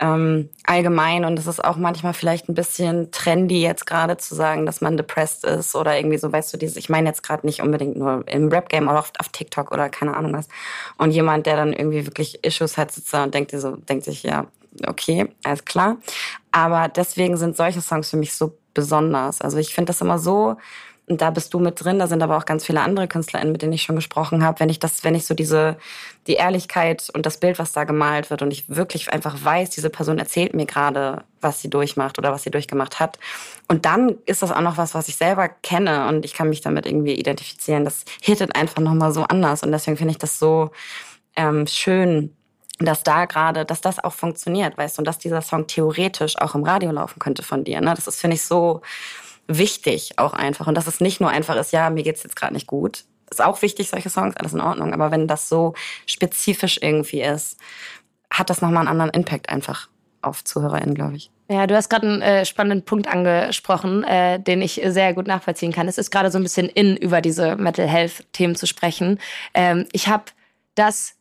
ähm, allgemein und es ist auch manchmal vielleicht ein bisschen trendy jetzt gerade zu sagen, dass man depressed ist oder irgendwie so, weißt du, dieses, ich meine jetzt gerade nicht unbedingt nur im Rap-Game oder auf, auf TikTok oder keine Ahnung was. Und jemand, der dann irgendwie wirklich Issues hat, sitzt da und denkt, so, denkt sich, ja, okay, alles klar. Aber deswegen sind solche Songs für mich so besonders. Also ich finde das immer so, und da bist du mit drin, da sind aber auch ganz viele andere KünstlerInnen, mit denen ich schon gesprochen habe, wenn ich das, wenn ich so diese, die Ehrlichkeit und das Bild, was da gemalt wird und ich wirklich einfach weiß, diese Person erzählt mir gerade, was sie durchmacht oder was sie durchgemacht hat. Und dann ist das auch noch was, was ich selber kenne und ich kann mich damit irgendwie identifizieren. Das hittet einfach nochmal so anders und deswegen finde ich das so ähm, schön, dass da gerade, dass das auch funktioniert, weißt du, und dass dieser Song theoretisch auch im Radio laufen könnte von dir. Ne? Das ist, finde ich, so wichtig auch einfach. Und dass es nicht nur einfach ist, ja, mir geht's jetzt gerade nicht gut. Ist auch wichtig, solche Songs, alles in Ordnung. Aber wenn das so spezifisch irgendwie ist, hat das nochmal einen anderen Impact einfach auf ZuhörerInnen, glaube ich. Ja, du hast gerade einen äh, spannenden Punkt angesprochen, äh, den ich sehr gut nachvollziehen kann. Es ist gerade so ein bisschen in, über diese Mental Health-Themen zu sprechen. Ähm, ich habe das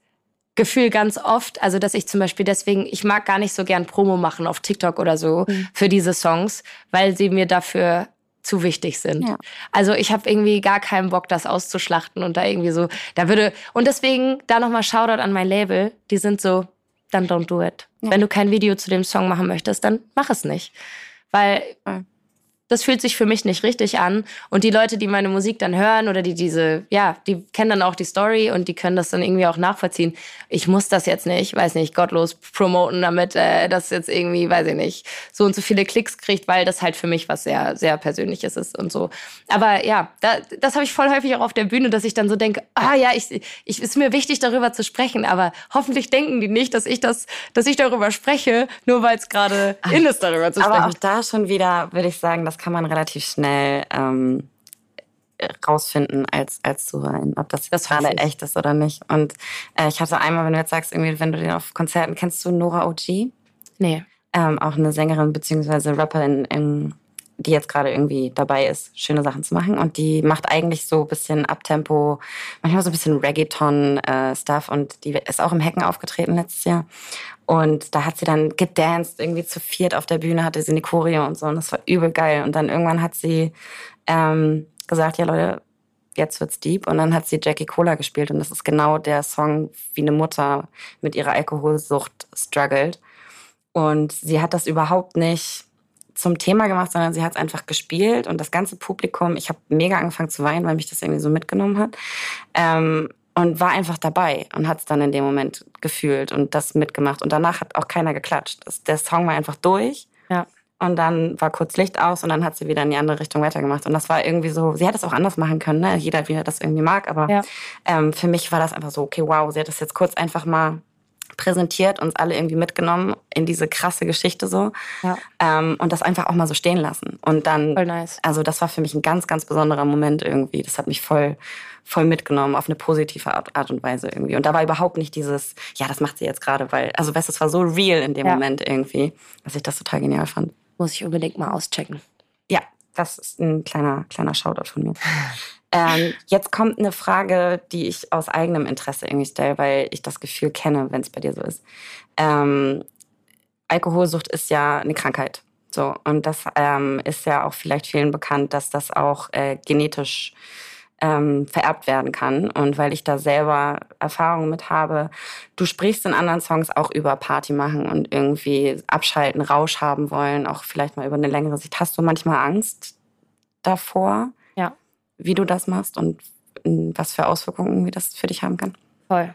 Gefühl ganz oft, also dass ich zum Beispiel deswegen, ich mag gar nicht so gern Promo machen auf TikTok oder so mhm. für diese Songs, weil sie mir dafür zu wichtig sind. Ja. Also ich habe irgendwie gar keinen Bock, das auszuschlachten und da irgendwie so, da würde, und deswegen da nochmal Shoutout an mein Label, die sind so, dann don't do it. Ja. Wenn du kein Video zu dem Song machen möchtest, dann mach es nicht. Weil ja das fühlt sich für mich nicht richtig an. Und die Leute, die meine Musik dann hören oder die diese, ja, die kennen dann auch die Story und die können das dann irgendwie auch nachvollziehen. Ich muss das jetzt nicht, weiß nicht, gottlos promoten, damit äh, das jetzt irgendwie, weiß ich nicht, so und so viele Klicks kriegt, weil das halt für mich was sehr, sehr Persönliches ist und so. Aber ja, da, das habe ich voll häufig auch auf der Bühne, dass ich dann so denke, ah ja, ich, ich ist mir wichtig, darüber zu sprechen, aber hoffentlich denken die nicht, dass ich das, dass ich darüber spreche, nur weil es gerade in ist, darüber zu sprechen. Aber auch da schon wieder, würde ich sagen, das kann man relativ schnell ähm, rausfinden als, als Zuhörer, ob das, das gerade echt ist oder nicht. Und äh, ich hatte einmal, wenn du jetzt sagst, irgendwie, wenn du den auf Konzerten, kennst du Nora OG? Nee. Ähm, auch eine Sängerin bzw. Rapperin, in, die jetzt gerade irgendwie dabei ist, schöne Sachen zu machen. Und die macht eigentlich so ein bisschen Abtempo, manchmal so ein bisschen Reggaeton-Stuff. Äh, und die ist auch im Hecken aufgetreten letztes Jahr. Und da hat sie dann gedanced, irgendwie zu viert auf der Bühne, hatte sie eine Choreo und so. Und das war übel geil. Und dann irgendwann hat sie ähm, gesagt, ja Leute, jetzt wird's deep. Und dann hat sie Jackie Cola gespielt. Und das ist genau der Song, wie eine Mutter mit ihrer Alkoholsucht struggelt. Und sie hat das überhaupt nicht zum Thema gemacht, sondern sie hat es einfach gespielt und das ganze Publikum, ich habe mega angefangen zu weinen, weil mich das irgendwie so mitgenommen hat. Ähm, und war einfach dabei und hat es dann in dem Moment gefühlt und das mitgemacht. Und danach hat auch keiner geklatscht. Das, der Song war einfach durch. Ja. Und dann war kurz Licht aus und dann hat sie wieder in die andere Richtung weitergemacht. Und das war irgendwie so, sie hätte es auch anders machen können, ne? Jeder, wie er das irgendwie mag. Aber ja. ähm, für mich war das einfach so, okay, wow, sie hat das jetzt kurz einfach mal präsentiert, uns alle irgendwie mitgenommen in diese krasse Geschichte so. Ja. Ähm, und das einfach auch mal so stehen lassen. Und dann, voll nice. also das war für mich ein ganz, ganz besonderer Moment irgendwie. Das hat mich voll, voll mitgenommen auf eine positive Art, Art und Weise irgendwie. Und da war überhaupt nicht dieses, ja, das macht sie jetzt gerade, weil, also weißt du, es war so real in dem ja. Moment irgendwie, dass ich das total genial fand. Muss ich unbedingt mal auschecken. Ja, das ist ein kleiner, kleiner Shoutout von mir. [LAUGHS] Ähm, jetzt kommt eine Frage, die ich aus eigenem Interesse irgendwie stelle, weil ich das Gefühl kenne, wenn es bei dir so ist. Ähm, Alkoholsucht ist ja eine Krankheit. So, und das ähm, ist ja auch vielleicht vielen bekannt, dass das auch äh, genetisch ähm, vererbt werden kann. Und weil ich da selber Erfahrungen mit habe, du sprichst in anderen Songs auch über Party machen und irgendwie abschalten, Rausch haben wollen, auch vielleicht mal über eine längere Sicht. Hast du manchmal Angst davor? Wie du das machst und was für Auswirkungen wie das für dich haben kann. Voll.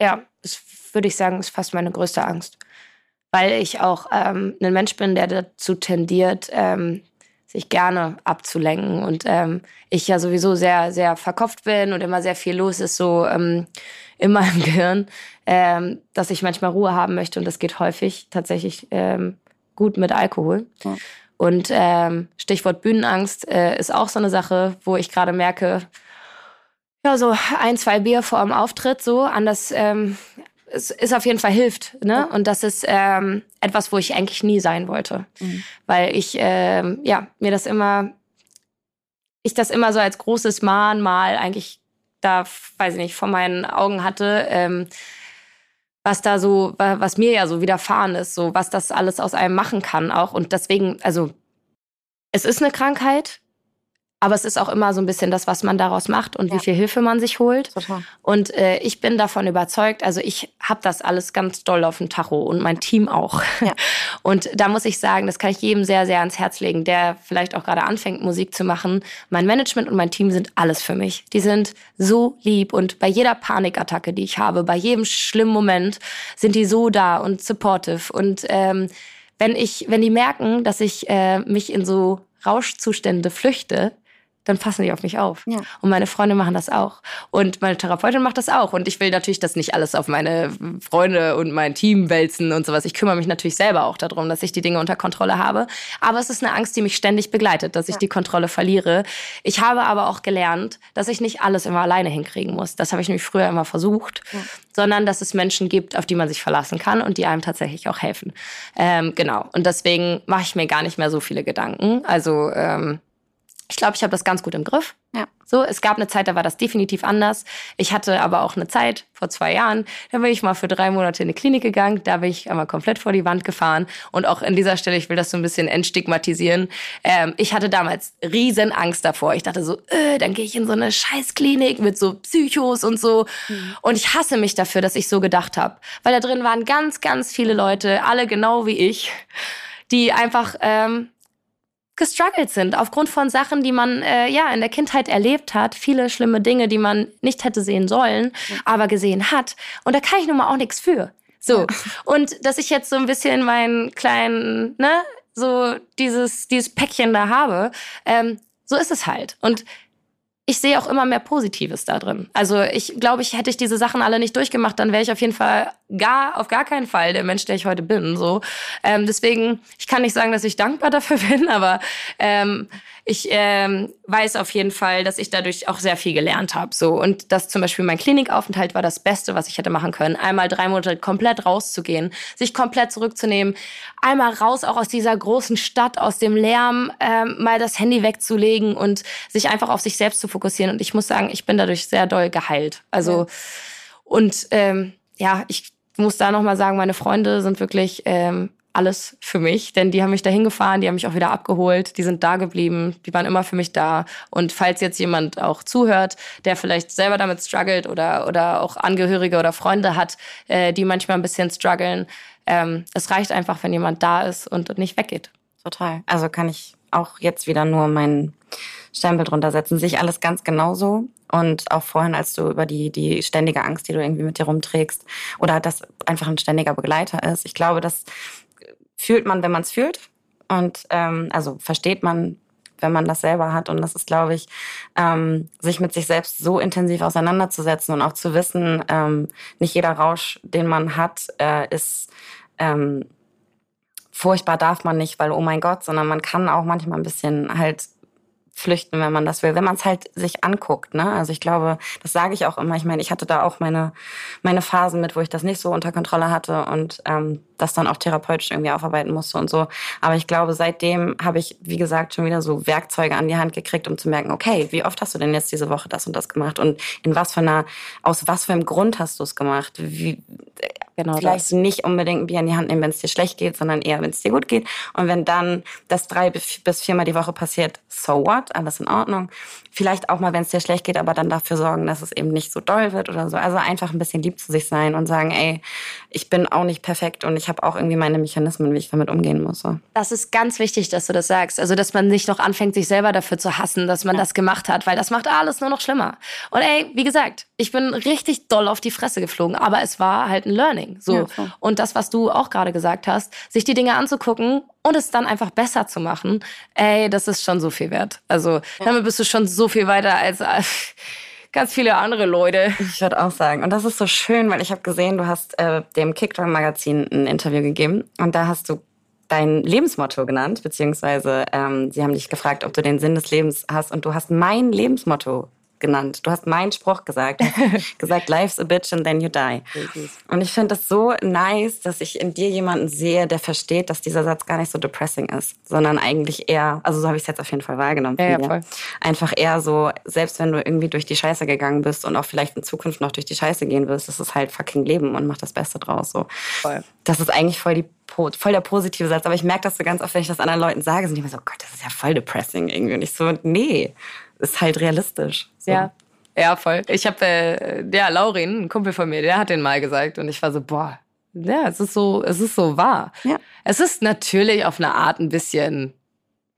Ja, das würde ich sagen, ist fast meine größte Angst. Weil ich auch ähm, ein Mensch bin, der dazu tendiert, ähm, sich gerne abzulenken. Und ähm, ich ja sowieso sehr, sehr verkopft bin und immer sehr viel los ist, so ähm, in meinem [LAUGHS] Gehirn, ähm, dass ich manchmal Ruhe haben möchte. Und das geht häufig tatsächlich ähm, gut mit Alkohol. Ja. Und ähm, Stichwort Bühnenangst äh, ist auch so eine Sache, wo ich gerade merke, ja, so ein, zwei Bier vor dem Auftritt, so anders ähm, es ist auf jeden Fall hilft. Ne? Und das ist ähm, etwas, wo ich eigentlich nie sein wollte. Mhm. Weil ich, ähm, ja, mir das immer, ich das immer so als großes Mahnmal eigentlich da, weiß ich nicht, vor meinen Augen hatte. Ähm, was da so, was mir ja so widerfahren ist, so was das alles aus einem machen kann auch. Und deswegen, also es ist eine Krankheit, aber es ist auch immer so ein bisschen das, was man daraus macht und ja. wie viel Hilfe man sich holt. Total. Und äh, ich bin davon überzeugt, also ich habe das alles ganz doll auf dem Tacho und mein Team auch. Ja. [LAUGHS] Und da muss ich sagen, das kann ich jedem sehr, sehr ans Herz legen, der vielleicht auch gerade anfängt, Musik zu machen. Mein Management und mein Team sind alles für mich. Die sind so lieb und bei jeder Panikattacke, die ich habe, bei jedem schlimmen Moment, sind die so da und supportive. Und ähm, wenn ich, wenn die merken, dass ich äh, mich in so Rauschzustände flüchte, dann passen die auf mich auf. Ja. Und meine Freunde machen das auch. Und meine Therapeutin macht das auch. Und ich will natürlich das nicht alles auf meine Freunde und mein Team wälzen und sowas. Ich kümmere mich natürlich selber auch darum, dass ich die Dinge unter Kontrolle habe. Aber es ist eine Angst, die mich ständig begleitet, dass ich ja. die Kontrolle verliere. Ich habe aber auch gelernt, dass ich nicht alles immer alleine hinkriegen muss. Das habe ich nämlich früher immer versucht. Ja. Sondern dass es Menschen gibt, auf die man sich verlassen kann und die einem tatsächlich auch helfen. Ähm, genau. Und deswegen mache ich mir gar nicht mehr so viele Gedanken. Also ähm, ich glaube, ich habe das ganz gut im Griff. Ja. So, es gab eine Zeit, da war das definitiv anders. Ich hatte aber auch eine Zeit vor zwei Jahren, da bin ich mal für drei Monate in die Klinik gegangen. Da bin ich einmal komplett vor die Wand gefahren. Und auch an dieser Stelle, ich will das so ein bisschen entstigmatisieren. Ähm, ich hatte damals riesen Angst davor. Ich dachte so, äh, dann gehe ich in so eine Scheißklinik mit so Psychos und so. Mhm. Und ich hasse mich dafür, dass ich so gedacht habe. Weil da drin waren ganz, ganz viele Leute, alle genau wie ich, die einfach ähm, gestruggelt sind aufgrund von Sachen, die man äh, ja in der Kindheit erlebt hat, viele schlimme Dinge, die man nicht hätte sehen sollen, ja. aber gesehen hat. Und da kann ich nun mal auch nichts für. So ja. und dass ich jetzt so ein bisschen meinen kleinen, ne, so dieses dieses Päckchen da habe, ähm, so ist es halt. Und ich sehe auch immer mehr Positives da drin. Also ich glaube, ich hätte ich diese Sachen alle nicht durchgemacht, dann wäre ich auf jeden Fall gar, auf gar keinen Fall der Mensch, der ich heute bin. So, ähm, deswegen, ich kann nicht sagen, dass ich dankbar [LAUGHS] dafür bin, aber ähm, ich ähm, weiß auf jeden Fall, dass ich dadurch auch sehr viel gelernt habe. So und dass zum Beispiel mein Klinikaufenthalt war das Beste, was ich hätte machen können. Einmal drei Monate komplett rauszugehen, sich komplett zurückzunehmen, einmal raus auch aus dieser großen Stadt, aus dem Lärm, ähm, mal das Handy wegzulegen und sich einfach auf sich selbst zu fokussieren. Und ich muss sagen, ich bin dadurch sehr doll geheilt. Also ja. und ähm, ja, ich muss da noch mal sagen, meine Freunde sind wirklich ähm, alles für mich, denn die haben mich dahin gefahren, die haben mich auch wieder abgeholt, die sind da geblieben, die waren immer für mich da. Und falls jetzt jemand auch zuhört, der vielleicht selber damit struggelt oder, oder auch Angehörige oder Freunde hat, äh, die manchmal ein bisschen strugglen, ähm, es reicht einfach, wenn jemand da ist und nicht weggeht. Total. Also kann ich auch jetzt wieder nur meinen Stempel drunter setzen. Sich alles ganz genauso. Und auch vorhin, als du über die, die ständige Angst, die du irgendwie mit dir rumträgst, oder dass einfach ein ständiger Begleiter ist. Ich glaube, dass fühlt man, wenn man es fühlt. Und ähm, also versteht man, wenn man das selber hat. Und das ist, glaube ich, ähm, sich mit sich selbst so intensiv auseinanderzusetzen und auch zu wissen, ähm, nicht jeder Rausch, den man hat, äh, ist ähm, furchtbar darf man nicht, weil oh mein Gott, sondern man kann auch manchmal ein bisschen halt flüchten, wenn man das will, wenn man es halt sich anguckt. Ne? Also ich glaube, das sage ich auch immer. Ich meine, ich hatte da auch meine meine Phasen mit, wo ich das nicht so unter Kontrolle hatte und ähm, das dann auch therapeutisch irgendwie aufarbeiten musste und so. Aber ich glaube, seitdem habe ich, wie gesagt, schon wieder so Werkzeuge an die Hand gekriegt, um zu merken, okay, wie oft hast du denn jetzt diese Woche das und das gemacht und in was für einer, aus was für einem Grund hast du es gemacht? Wie, Genau Vielleicht das. nicht unbedingt ein Bier in die Hand nehmen, wenn es dir schlecht geht, sondern eher, wenn es dir gut geht. Und wenn dann das drei bis viermal die Woche passiert, so what? Alles in Ordnung. Vielleicht auch mal, wenn es dir schlecht geht, aber dann dafür sorgen, dass es eben nicht so doll wird oder so. Also einfach ein bisschen lieb zu sich sein und sagen, ey, ich bin auch nicht perfekt und ich habe auch irgendwie meine Mechanismen, wie ich damit umgehen muss. So. Das ist ganz wichtig, dass du das sagst. Also, dass man nicht noch anfängt, sich selber dafür zu hassen, dass man ja. das gemacht hat, weil das macht alles nur noch schlimmer. Und ey, wie gesagt, ich bin richtig doll auf die Fresse geflogen, aber es war halt ein Learning. So. Ja, und das, was du auch gerade gesagt hast, sich die Dinge anzugucken und es dann einfach besser zu machen, ey, das ist schon so viel wert. Also, damit bist du schon so viel weiter als. als [LAUGHS] ganz viele andere Leute. Ich würde auch sagen. Und das ist so schön, weil ich habe gesehen, du hast äh, dem Kickdown Magazin ein Interview gegeben und da hast du dein Lebensmotto genannt, beziehungsweise ähm, sie haben dich gefragt, ob du den Sinn des Lebens hast und du hast mein Lebensmotto genannt. Du hast meinen Spruch gesagt. [LAUGHS] Gesagt, life's a bitch and then you die. Und ich finde das so nice, dass ich in dir jemanden sehe, der versteht, dass dieser Satz gar nicht so depressing ist, sondern eigentlich eher, also so habe ich es jetzt auf jeden Fall wahrgenommen. Ja, ja, voll. Einfach eher so, selbst wenn du irgendwie durch die Scheiße gegangen bist und auch vielleicht in Zukunft noch durch die Scheiße gehen wirst, das ist halt fucking Leben und mach das Beste draus. So. Voll. Das ist eigentlich voll die voll der positive Satz, aber ich merke das so ganz oft, wenn ich das anderen Leuten sage, sind die immer so, oh Gott, das ist ja voll depressing irgendwie. Und ich so, nee, ist halt realistisch. So. Ja. Ja, voll. Ich habe, äh, ja, Laurin, ein Kumpel von mir, der hat den mal gesagt und ich war so, boah, ja, es ist so, es ist so wahr. Ja. Es ist natürlich auf eine Art ein bisschen,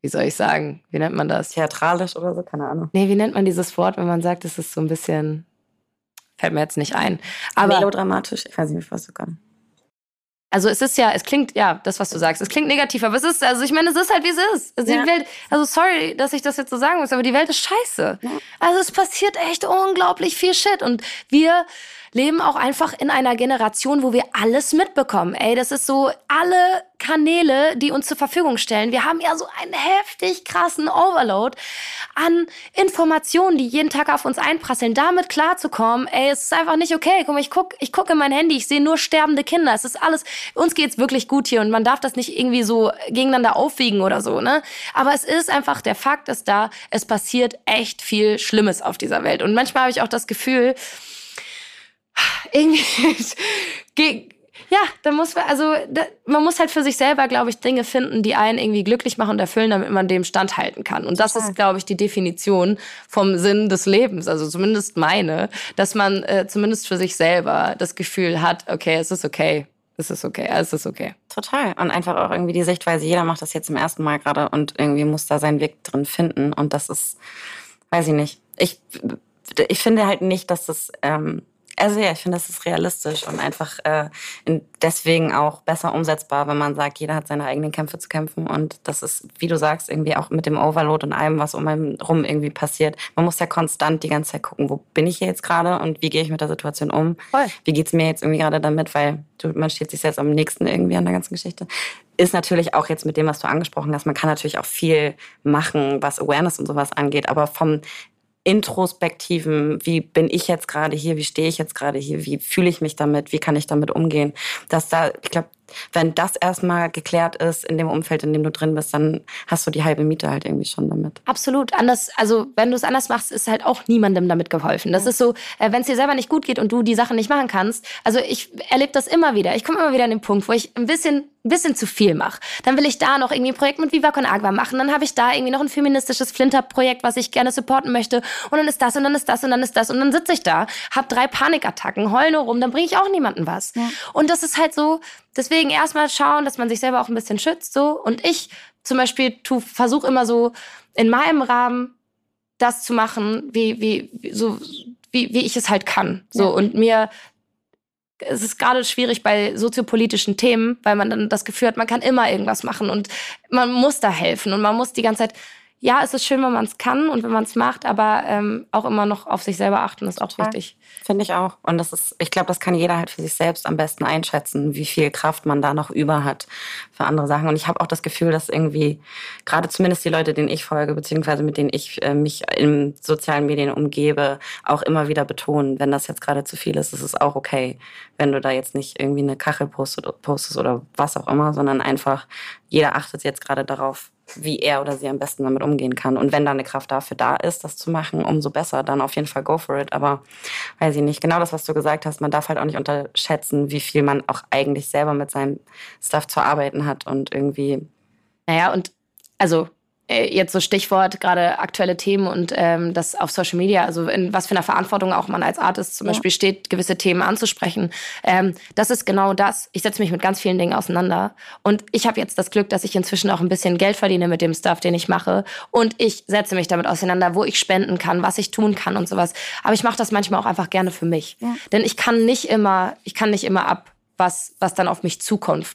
wie soll ich sagen, wie nennt man das? Theatralisch oder so, keine Ahnung. Nee, wie nennt man dieses Wort, wenn man sagt, es ist so ein bisschen, fällt mir jetzt nicht ein. Aber Melodramatisch, ich weiß nicht, was du kannst. Also es ist ja, es klingt, ja, das, was du sagst, es klingt negativ, aber es ist, also ich meine, es ist halt, wie es ist. Also, Ja. die Welt, also sorry, dass ich das jetzt so sagen muss, aber die Welt ist scheiße. Also es passiert echt unglaublich viel Shit und wir leben auch einfach in einer Generation, wo wir alles mitbekommen. Ey, das ist so alle Kanäle, die uns zur Verfügung stellen. Wir haben ja so einen heftig krassen Overload an Informationen, die jeden Tag auf uns einprasseln. Damit klarzukommen, ey, es ist einfach nicht okay. Guck mal, ich guck, ich guck in mein Handy, ich sehe nur sterbende Kinder. Es ist alles, uns geht's wirklich gut hier und man darf das nicht irgendwie so gegeneinander aufwiegen oder so, ne? Aber es ist einfach, der Fakt ist da, es passiert echt viel Schlimmes auf dieser Welt. Und manchmal habe ich auch das Gefühl, irgendwie, [LAUGHS] ge- ja, da muss man, also da, man muss halt für sich selber, glaube ich, Dinge finden, die einen irgendwie glücklich machen und erfüllen, damit man dem standhalten kann. Und das ist, glaube ich, die Definition vom Sinn des Lebens, also zumindest meine, dass man äh, zumindest für sich selber das Gefühl hat, okay, es ist okay, es ist okay, es ist okay. Total. Und einfach auch irgendwie die Sichtweise, jeder macht das jetzt zum ersten Mal gerade und irgendwie muss da seinen Weg drin finden. Und das ist, weiß ich nicht. Ich, ich finde halt nicht, dass das, ähm, also ja, ich finde, das ist realistisch und einfach äh, deswegen auch besser umsetzbar, wenn man sagt, jeder hat seine eigenen Kämpfe zu kämpfen. Und das ist, wie du sagst, irgendwie auch mit dem Overload und allem, was um einen rum irgendwie passiert. Man muss ja konstant die ganze Zeit gucken, wo bin ich hier jetzt gerade und wie gehe ich mit der Situation um? Voll. Wie geht's mir jetzt irgendwie gerade damit, weil du, man steht sich selbst am nächsten irgendwie an der ganzen Geschichte. Ist natürlich auch jetzt mit dem, was du angesprochen hast, man kann natürlich auch viel machen, was Awareness und sowas angeht, aber vom introspektiven, wie bin ich jetzt gerade hier, wie stehe ich jetzt gerade hier, wie fühle ich mich damit, wie kann ich damit umgehen, dass da, ich glaube, wenn das erstmal geklärt ist in dem Umfeld, in dem du drin bist, dann hast du die halbe Miete halt irgendwie schon damit. Absolut. Anders, also wenn du es anders machst, ist halt auch niemandem damit geholfen. Das ist so, äh, wenn es dir selber nicht gut geht und du die Sachen nicht machen kannst. Also ich erlebe das immer wieder. Ich komme immer wieder an den Punkt, wo ich ein bisschen, ein bisschen zu viel mache. Dann will ich da noch irgendwie ein Projekt mit Viva Con Agua machen. Dann habe ich da irgendwie noch ein feministisches Flinter-Projekt, was ich gerne supporten möchte. Und dann ist das und dann ist das und dann ist das. Und dann sitze ich da, habe drei Panikattacken, heul nur rum, dann bringe ich auch niemandem was. Und das ist halt so, deswegen erstmal schauen, dass man sich selber auch ein bisschen schützt. So. Und ich zum Beispiel versuche immer so in meinem Rahmen das zu machen, wie, wie, so, wie, wie ich es halt kann. So. Ja. Und mir, es ist gerade schwierig bei soziopolitischen Themen, weil man dann das Gefühl hat, man kann immer irgendwas machen und man muss da helfen und man muss die ganze Zeit, ja, es ist schön, wenn man es kann und wenn man es macht, aber ähm, auch immer noch auf sich selber achten ist auch Total. wichtig. Finde ich auch. Und das ist, ich glaube, das kann jeder halt für sich selbst am besten einschätzen, wie viel Kraft man da noch über hat für andere Sachen. Und ich habe auch das Gefühl, dass irgendwie gerade zumindest die Leute, denen ich folge, beziehungsweise mit denen ich äh, mich in sozialen Medien umgebe, auch immer wieder betonen, wenn das jetzt gerade zu viel ist, ist es auch okay, wenn du da jetzt nicht irgendwie eine Kachel postet, postest oder was auch immer, sondern einfach jeder achtet jetzt gerade darauf, wie er oder sie am besten damit umgehen kann. Und wenn da eine Kraft dafür da ist, das zu machen, umso besser. Dann auf jeden Fall go for it. Aber weiß ich nicht, genau das, was du gesagt hast, man darf halt auch nicht unterschätzen, wie viel man auch eigentlich selber mit seinem Stuff zu arbeiten hat und irgendwie, Naja, und also jetzt so Stichwort gerade aktuelle Themen und ähm, das auf Social Media, also in was für einer Verantwortung auch man als Artist zum Ja. Beispiel steht, gewisse Themen anzusprechen. Ähm, das ist genau das. Ich setze mich mit ganz vielen Dingen auseinander und ich habe jetzt das Glück, dass ich inzwischen auch ein bisschen Geld verdiene mit dem Stuff, den ich mache und ich setze mich damit auseinander, wo ich spenden kann, was ich tun kann und sowas. Aber ich mache das manchmal auch einfach gerne für mich, Ja. denn ich kann nicht immer, ich kann nicht immer ab was, was dann auf mich zukommt,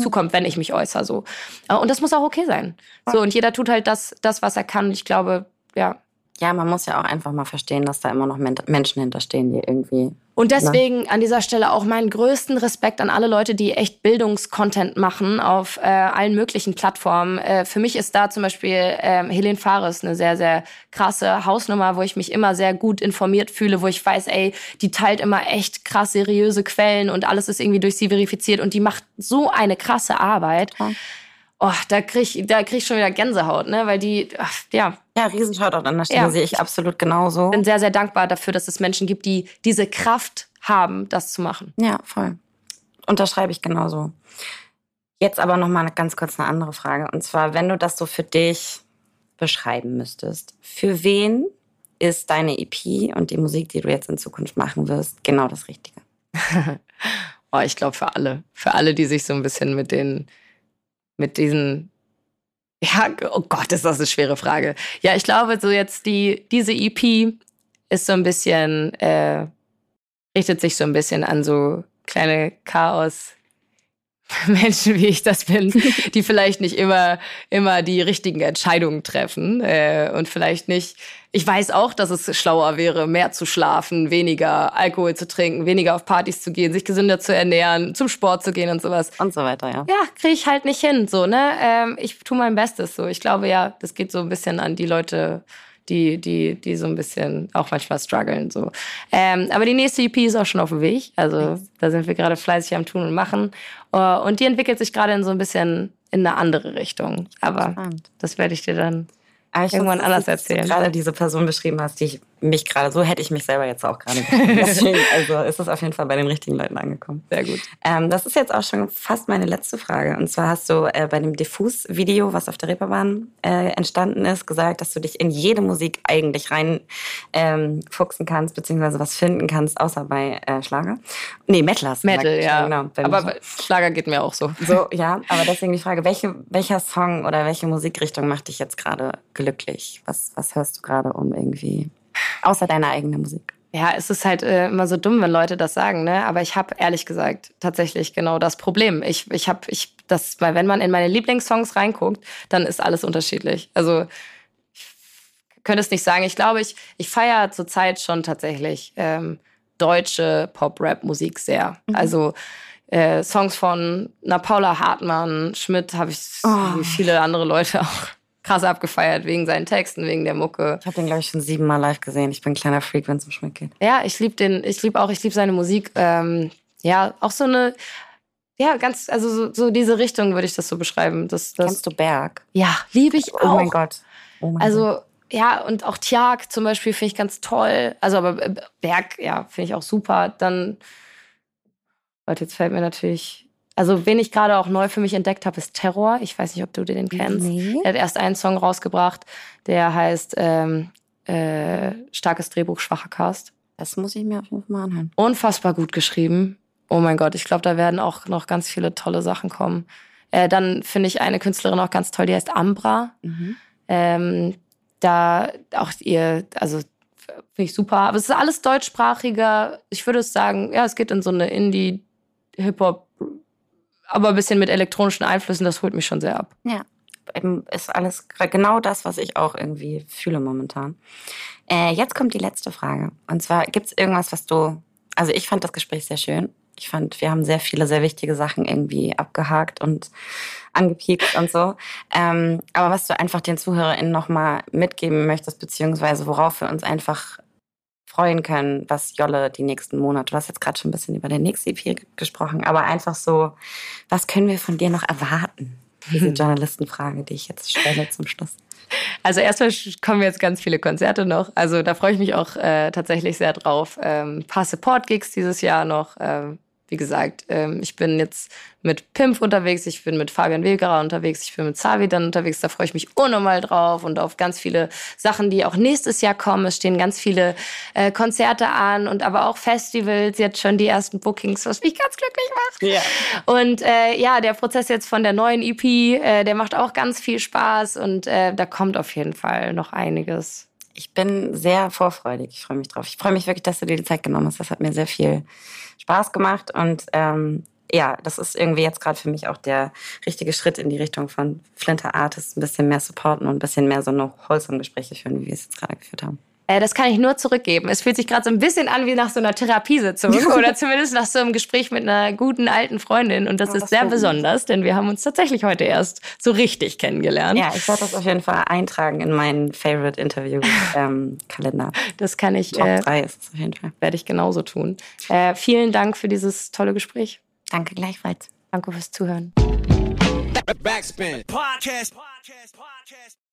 zukommt, wenn ich mich äußere. So. Äh, Und das muss auch okay sein. So, und jeder tut halt das, das, was er kann. Ich glaube, ja. ja, man muss ja auch einfach mal verstehen, dass da immer noch Men Menschen hinterstehen, die irgendwie Und deswegen ja. an dieser Stelle auch meinen größten Respekt an alle Leute, die echt Bildungskontent machen auf äh, allen möglichen Plattformen. Äh, für mich ist da zum Beispiel äh, Helene Fares eine sehr, sehr krasse Hausnummer, wo ich mich immer sehr gut informiert fühle, wo ich weiß, ey, die teilt immer echt krass seriöse Quellen und alles ist irgendwie durch sie verifiziert und die macht so eine krasse Arbeit. Ja. Oh, da krieg ich, da krieg ich schon wieder Gänsehaut, ne? Weil die, ach, ja. Ja, Riesenshoutout an der Stelle ja. sehe ich absolut genauso. Bin sehr, sehr dankbar dafür, dass es Menschen gibt, die diese Kraft haben, das zu machen. Ja, voll. Unterschreibe ich genauso. Jetzt aber noch mal ganz kurz eine andere Frage. Und zwar, wenn du das so für dich beschreiben müsstest, für wen ist deine EP und die Musik, die du jetzt in Zukunft machen wirst, genau das Richtige? [LAUGHS] oh, ich glaube für alle. Für alle, die sich so ein bisschen mit den mit diesen ja, oh Gott, ist das eine schwere Frage. Ja, ich glaube, so jetzt die, diese EP ist so ein bisschen, äh, richtet sich so ein bisschen an so kleine Chaos, [LAUGHS] Menschen, wie ich das bin, [LAUGHS] die vielleicht nicht immer, immer die richtigen Entscheidungen treffen äh, und vielleicht nicht. Ich weiß auch, dass es schlauer wäre, mehr zu schlafen, weniger Alkohol zu trinken, weniger auf Partys zu gehen, sich gesünder zu ernähren, zum Sport zu gehen und sowas. Und so weiter, ja. Ja, kriege ich halt nicht hin, so, ne? Ähm, ich tue mein Bestes, so. Ich glaube ja, das geht so ein bisschen an die Leute, die, die, die so ein bisschen auch manchmal strugglen. So. Ähm, aber die nächste EP ist auch schon auf dem Weg. Also da sind wir gerade fleißig am Tun und Machen. Uh, und die entwickelt sich gerade in so ein bisschen in eine andere Richtung. Aber Spannend. das werde ich dir dann ich irgendwann anders erzählen. Gerade diese Person beschrieben hast, die ich mich gerade, so hätte ich mich selber jetzt auch gerade. [LAUGHS] Deswegen, also ist es auf jeden Fall bei den richtigen Leuten angekommen. Sehr gut. Ähm, das ist jetzt auch schon fast meine letzte Frage. Und zwar hast du äh, bei dem Diffus-Video, was auf der Reeperbahn äh, entstanden ist, gesagt, dass du dich in jede Musik eigentlich rein ähm, fuchsen kannst, beziehungsweise was finden kannst, außer bei äh, Schlager. Nee, Metal du Metal, ja. Genau, aber Schlager geht mir auch so. So, ja. Aber deswegen die Frage, welche, welcher Song oder welche Musikrichtung macht dich jetzt gerade glücklich? Was, was hörst du gerade um irgendwie Außer deine eigene Musik. Ja, es ist halt äh, immer so dumm, wenn Leute das sagen, ne? Aber ich habe ehrlich gesagt tatsächlich genau das Problem. Ich, ich habe, ich, das, weil wenn man in meine Lieblingssongs reinguckt, dann ist alles unterschiedlich. Also ich könnte es nicht sagen. Ich glaube, ich, ich feiere zurzeit schon tatsächlich ähm, deutsche Pop-Rap-Musik sehr. Mhm. Also äh, Songs von na Paula Hartmann, Schmidt habe ich oh. wie viele andere Leute auch krass abgefeiert wegen seinen Texten, wegen der Mucke. Ich habe den, glaube ich, schon siebenmal live gesehen. Ich bin ein kleiner Freak, wenn es um Schmidt geht. Ja, ich liebe den, ich liebe auch, ich liebe seine Musik. Ähm, ja, auch so eine, ja, ganz, also so, so diese Richtung würde ich das so beschreiben. Das, das, Kennst du Berg? Ja, liebe ich auch. Oh mein Gott. Oh mein also, Gott. ja, und auch Tjag zum Beispiel finde ich ganz toll. Also, aber Berg, ja, finde ich auch super. Dann, Leute, jetzt fällt mir natürlich also, wen ich gerade auch neu für mich entdeckt habe, ist Terror. Ich weiß nicht, ob du den kennst. Nee. Er hat erst einen Song rausgebracht, der heißt ähm, äh, Starkes Drehbuch, schwacher Cast. Das muss ich mir auf jeden Fall mal anhören. Unfassbar gut geschrieben. Oh mein Gott, ich glaube, da werden auch noch ganz viele tolle Sachen kommen. Äh, dann finde ich eine Künstlerin auch ganz toll, die heißt Ambra. Mhm. Ähm, da auch ihr, also finde ich super. Aber es ist alles deutschsprachiger. Ich würde sagen, ja, es geht in so eine Indie-Hip-Hop- aber ein bisschen mit elektronischen Einflüssen, das holt mich schon sehr ab. Ja, ist alles genau das, was ich auch irgendwie fühle momentan. Äh, jetzt kommt die letzte Frage. Und zwar, gibt es irgendwas, was du, also ich fand das Gespräch sehr schön. Ich fand, wir haben sehr viele, sehr wichtige Sachen irgendwie abgehakt und angepiekt und so. Ähm, aber was du einfach den ZuhörerInnen nochmal mitgeben möchtest, beziehungsweise worauf wir uns einfach freuen können, was Jolle die nächsten Monate, du hast jetzt gerade schon ein bisschen über den nächste EP gesprochen, aber einfach so, was können wir von dir noch erwarten? Diese [LAUGHS] Journalistenfrage, die ich jetzt stelle zum Schluss. Also erstmal kommen jetzt ganz viele Konzerte noch. Also da freue ich mich auch äh, tatsächlich sehr drauf. Ähm, paar Support-Gigs dieses Jahr noch. Ähm, wie gesagt, ähm, ich bin jetzt mit Pimp unterwegs, ich bin mit Fabian Wilgerer unterwegs, ich bin mit Savi dann unterwegs, da freue ich mich unnormal drauf und auf ganz viele Sachen, die auch nächstes Jahr kommen. Es stehen ganz viele äh, Konzerte an und aber auch Festivals, jetzt schon die ersten Bookings, was mich ganz glücklich macht. Ja. Und äh, ja, der Prozess jetzt von der neuen EP, äh, der macht auch ganz viel Spaß und äh, da kommt auf jeden Fall noch einiges. Ich bin sehr vorfreudig, ich freue mich drauf. Ich freue mich wirklich, dass du dir die Zeit genommen hast. Das hat mir sehr viel Spaß gemacht und ähm, ja, das ist irgendwie jetzt gerade für mich auch der richtige Schritt in die Richtung von Flinter Artists, ein bisschen mehr supporten und ein bisschen mehr so eine wholesome Gespräche führen, wie wir es jetzt gerade geführt haben. Äh, das kann ich nur zurückgeben. Es fühlt sich gerade so ein bisschen an wie nach so einer Therapiesitzung [LAUGHS] oder zumindest nach so einem Gespräch mit einer guten alten Freundin. Und das Ja, ist das sehr freut mich. besonders, denn wir haben uns tatsächlich heute erst so richtig kennengelernt. Ja, ich werde das auf jeden Fall eintragen in meinen Favorite Interview ähm, [LAUGHS] Kalender. Das kann ich, Top äh, 3 ist es auf jeden Fall. werde ich genauso tun. Äh, vielen Dank für dieses tolle Gespräch. Danke gleichfalls. Danke fürs Zuhören. Backspin. Podcast. Podcast. Podcast.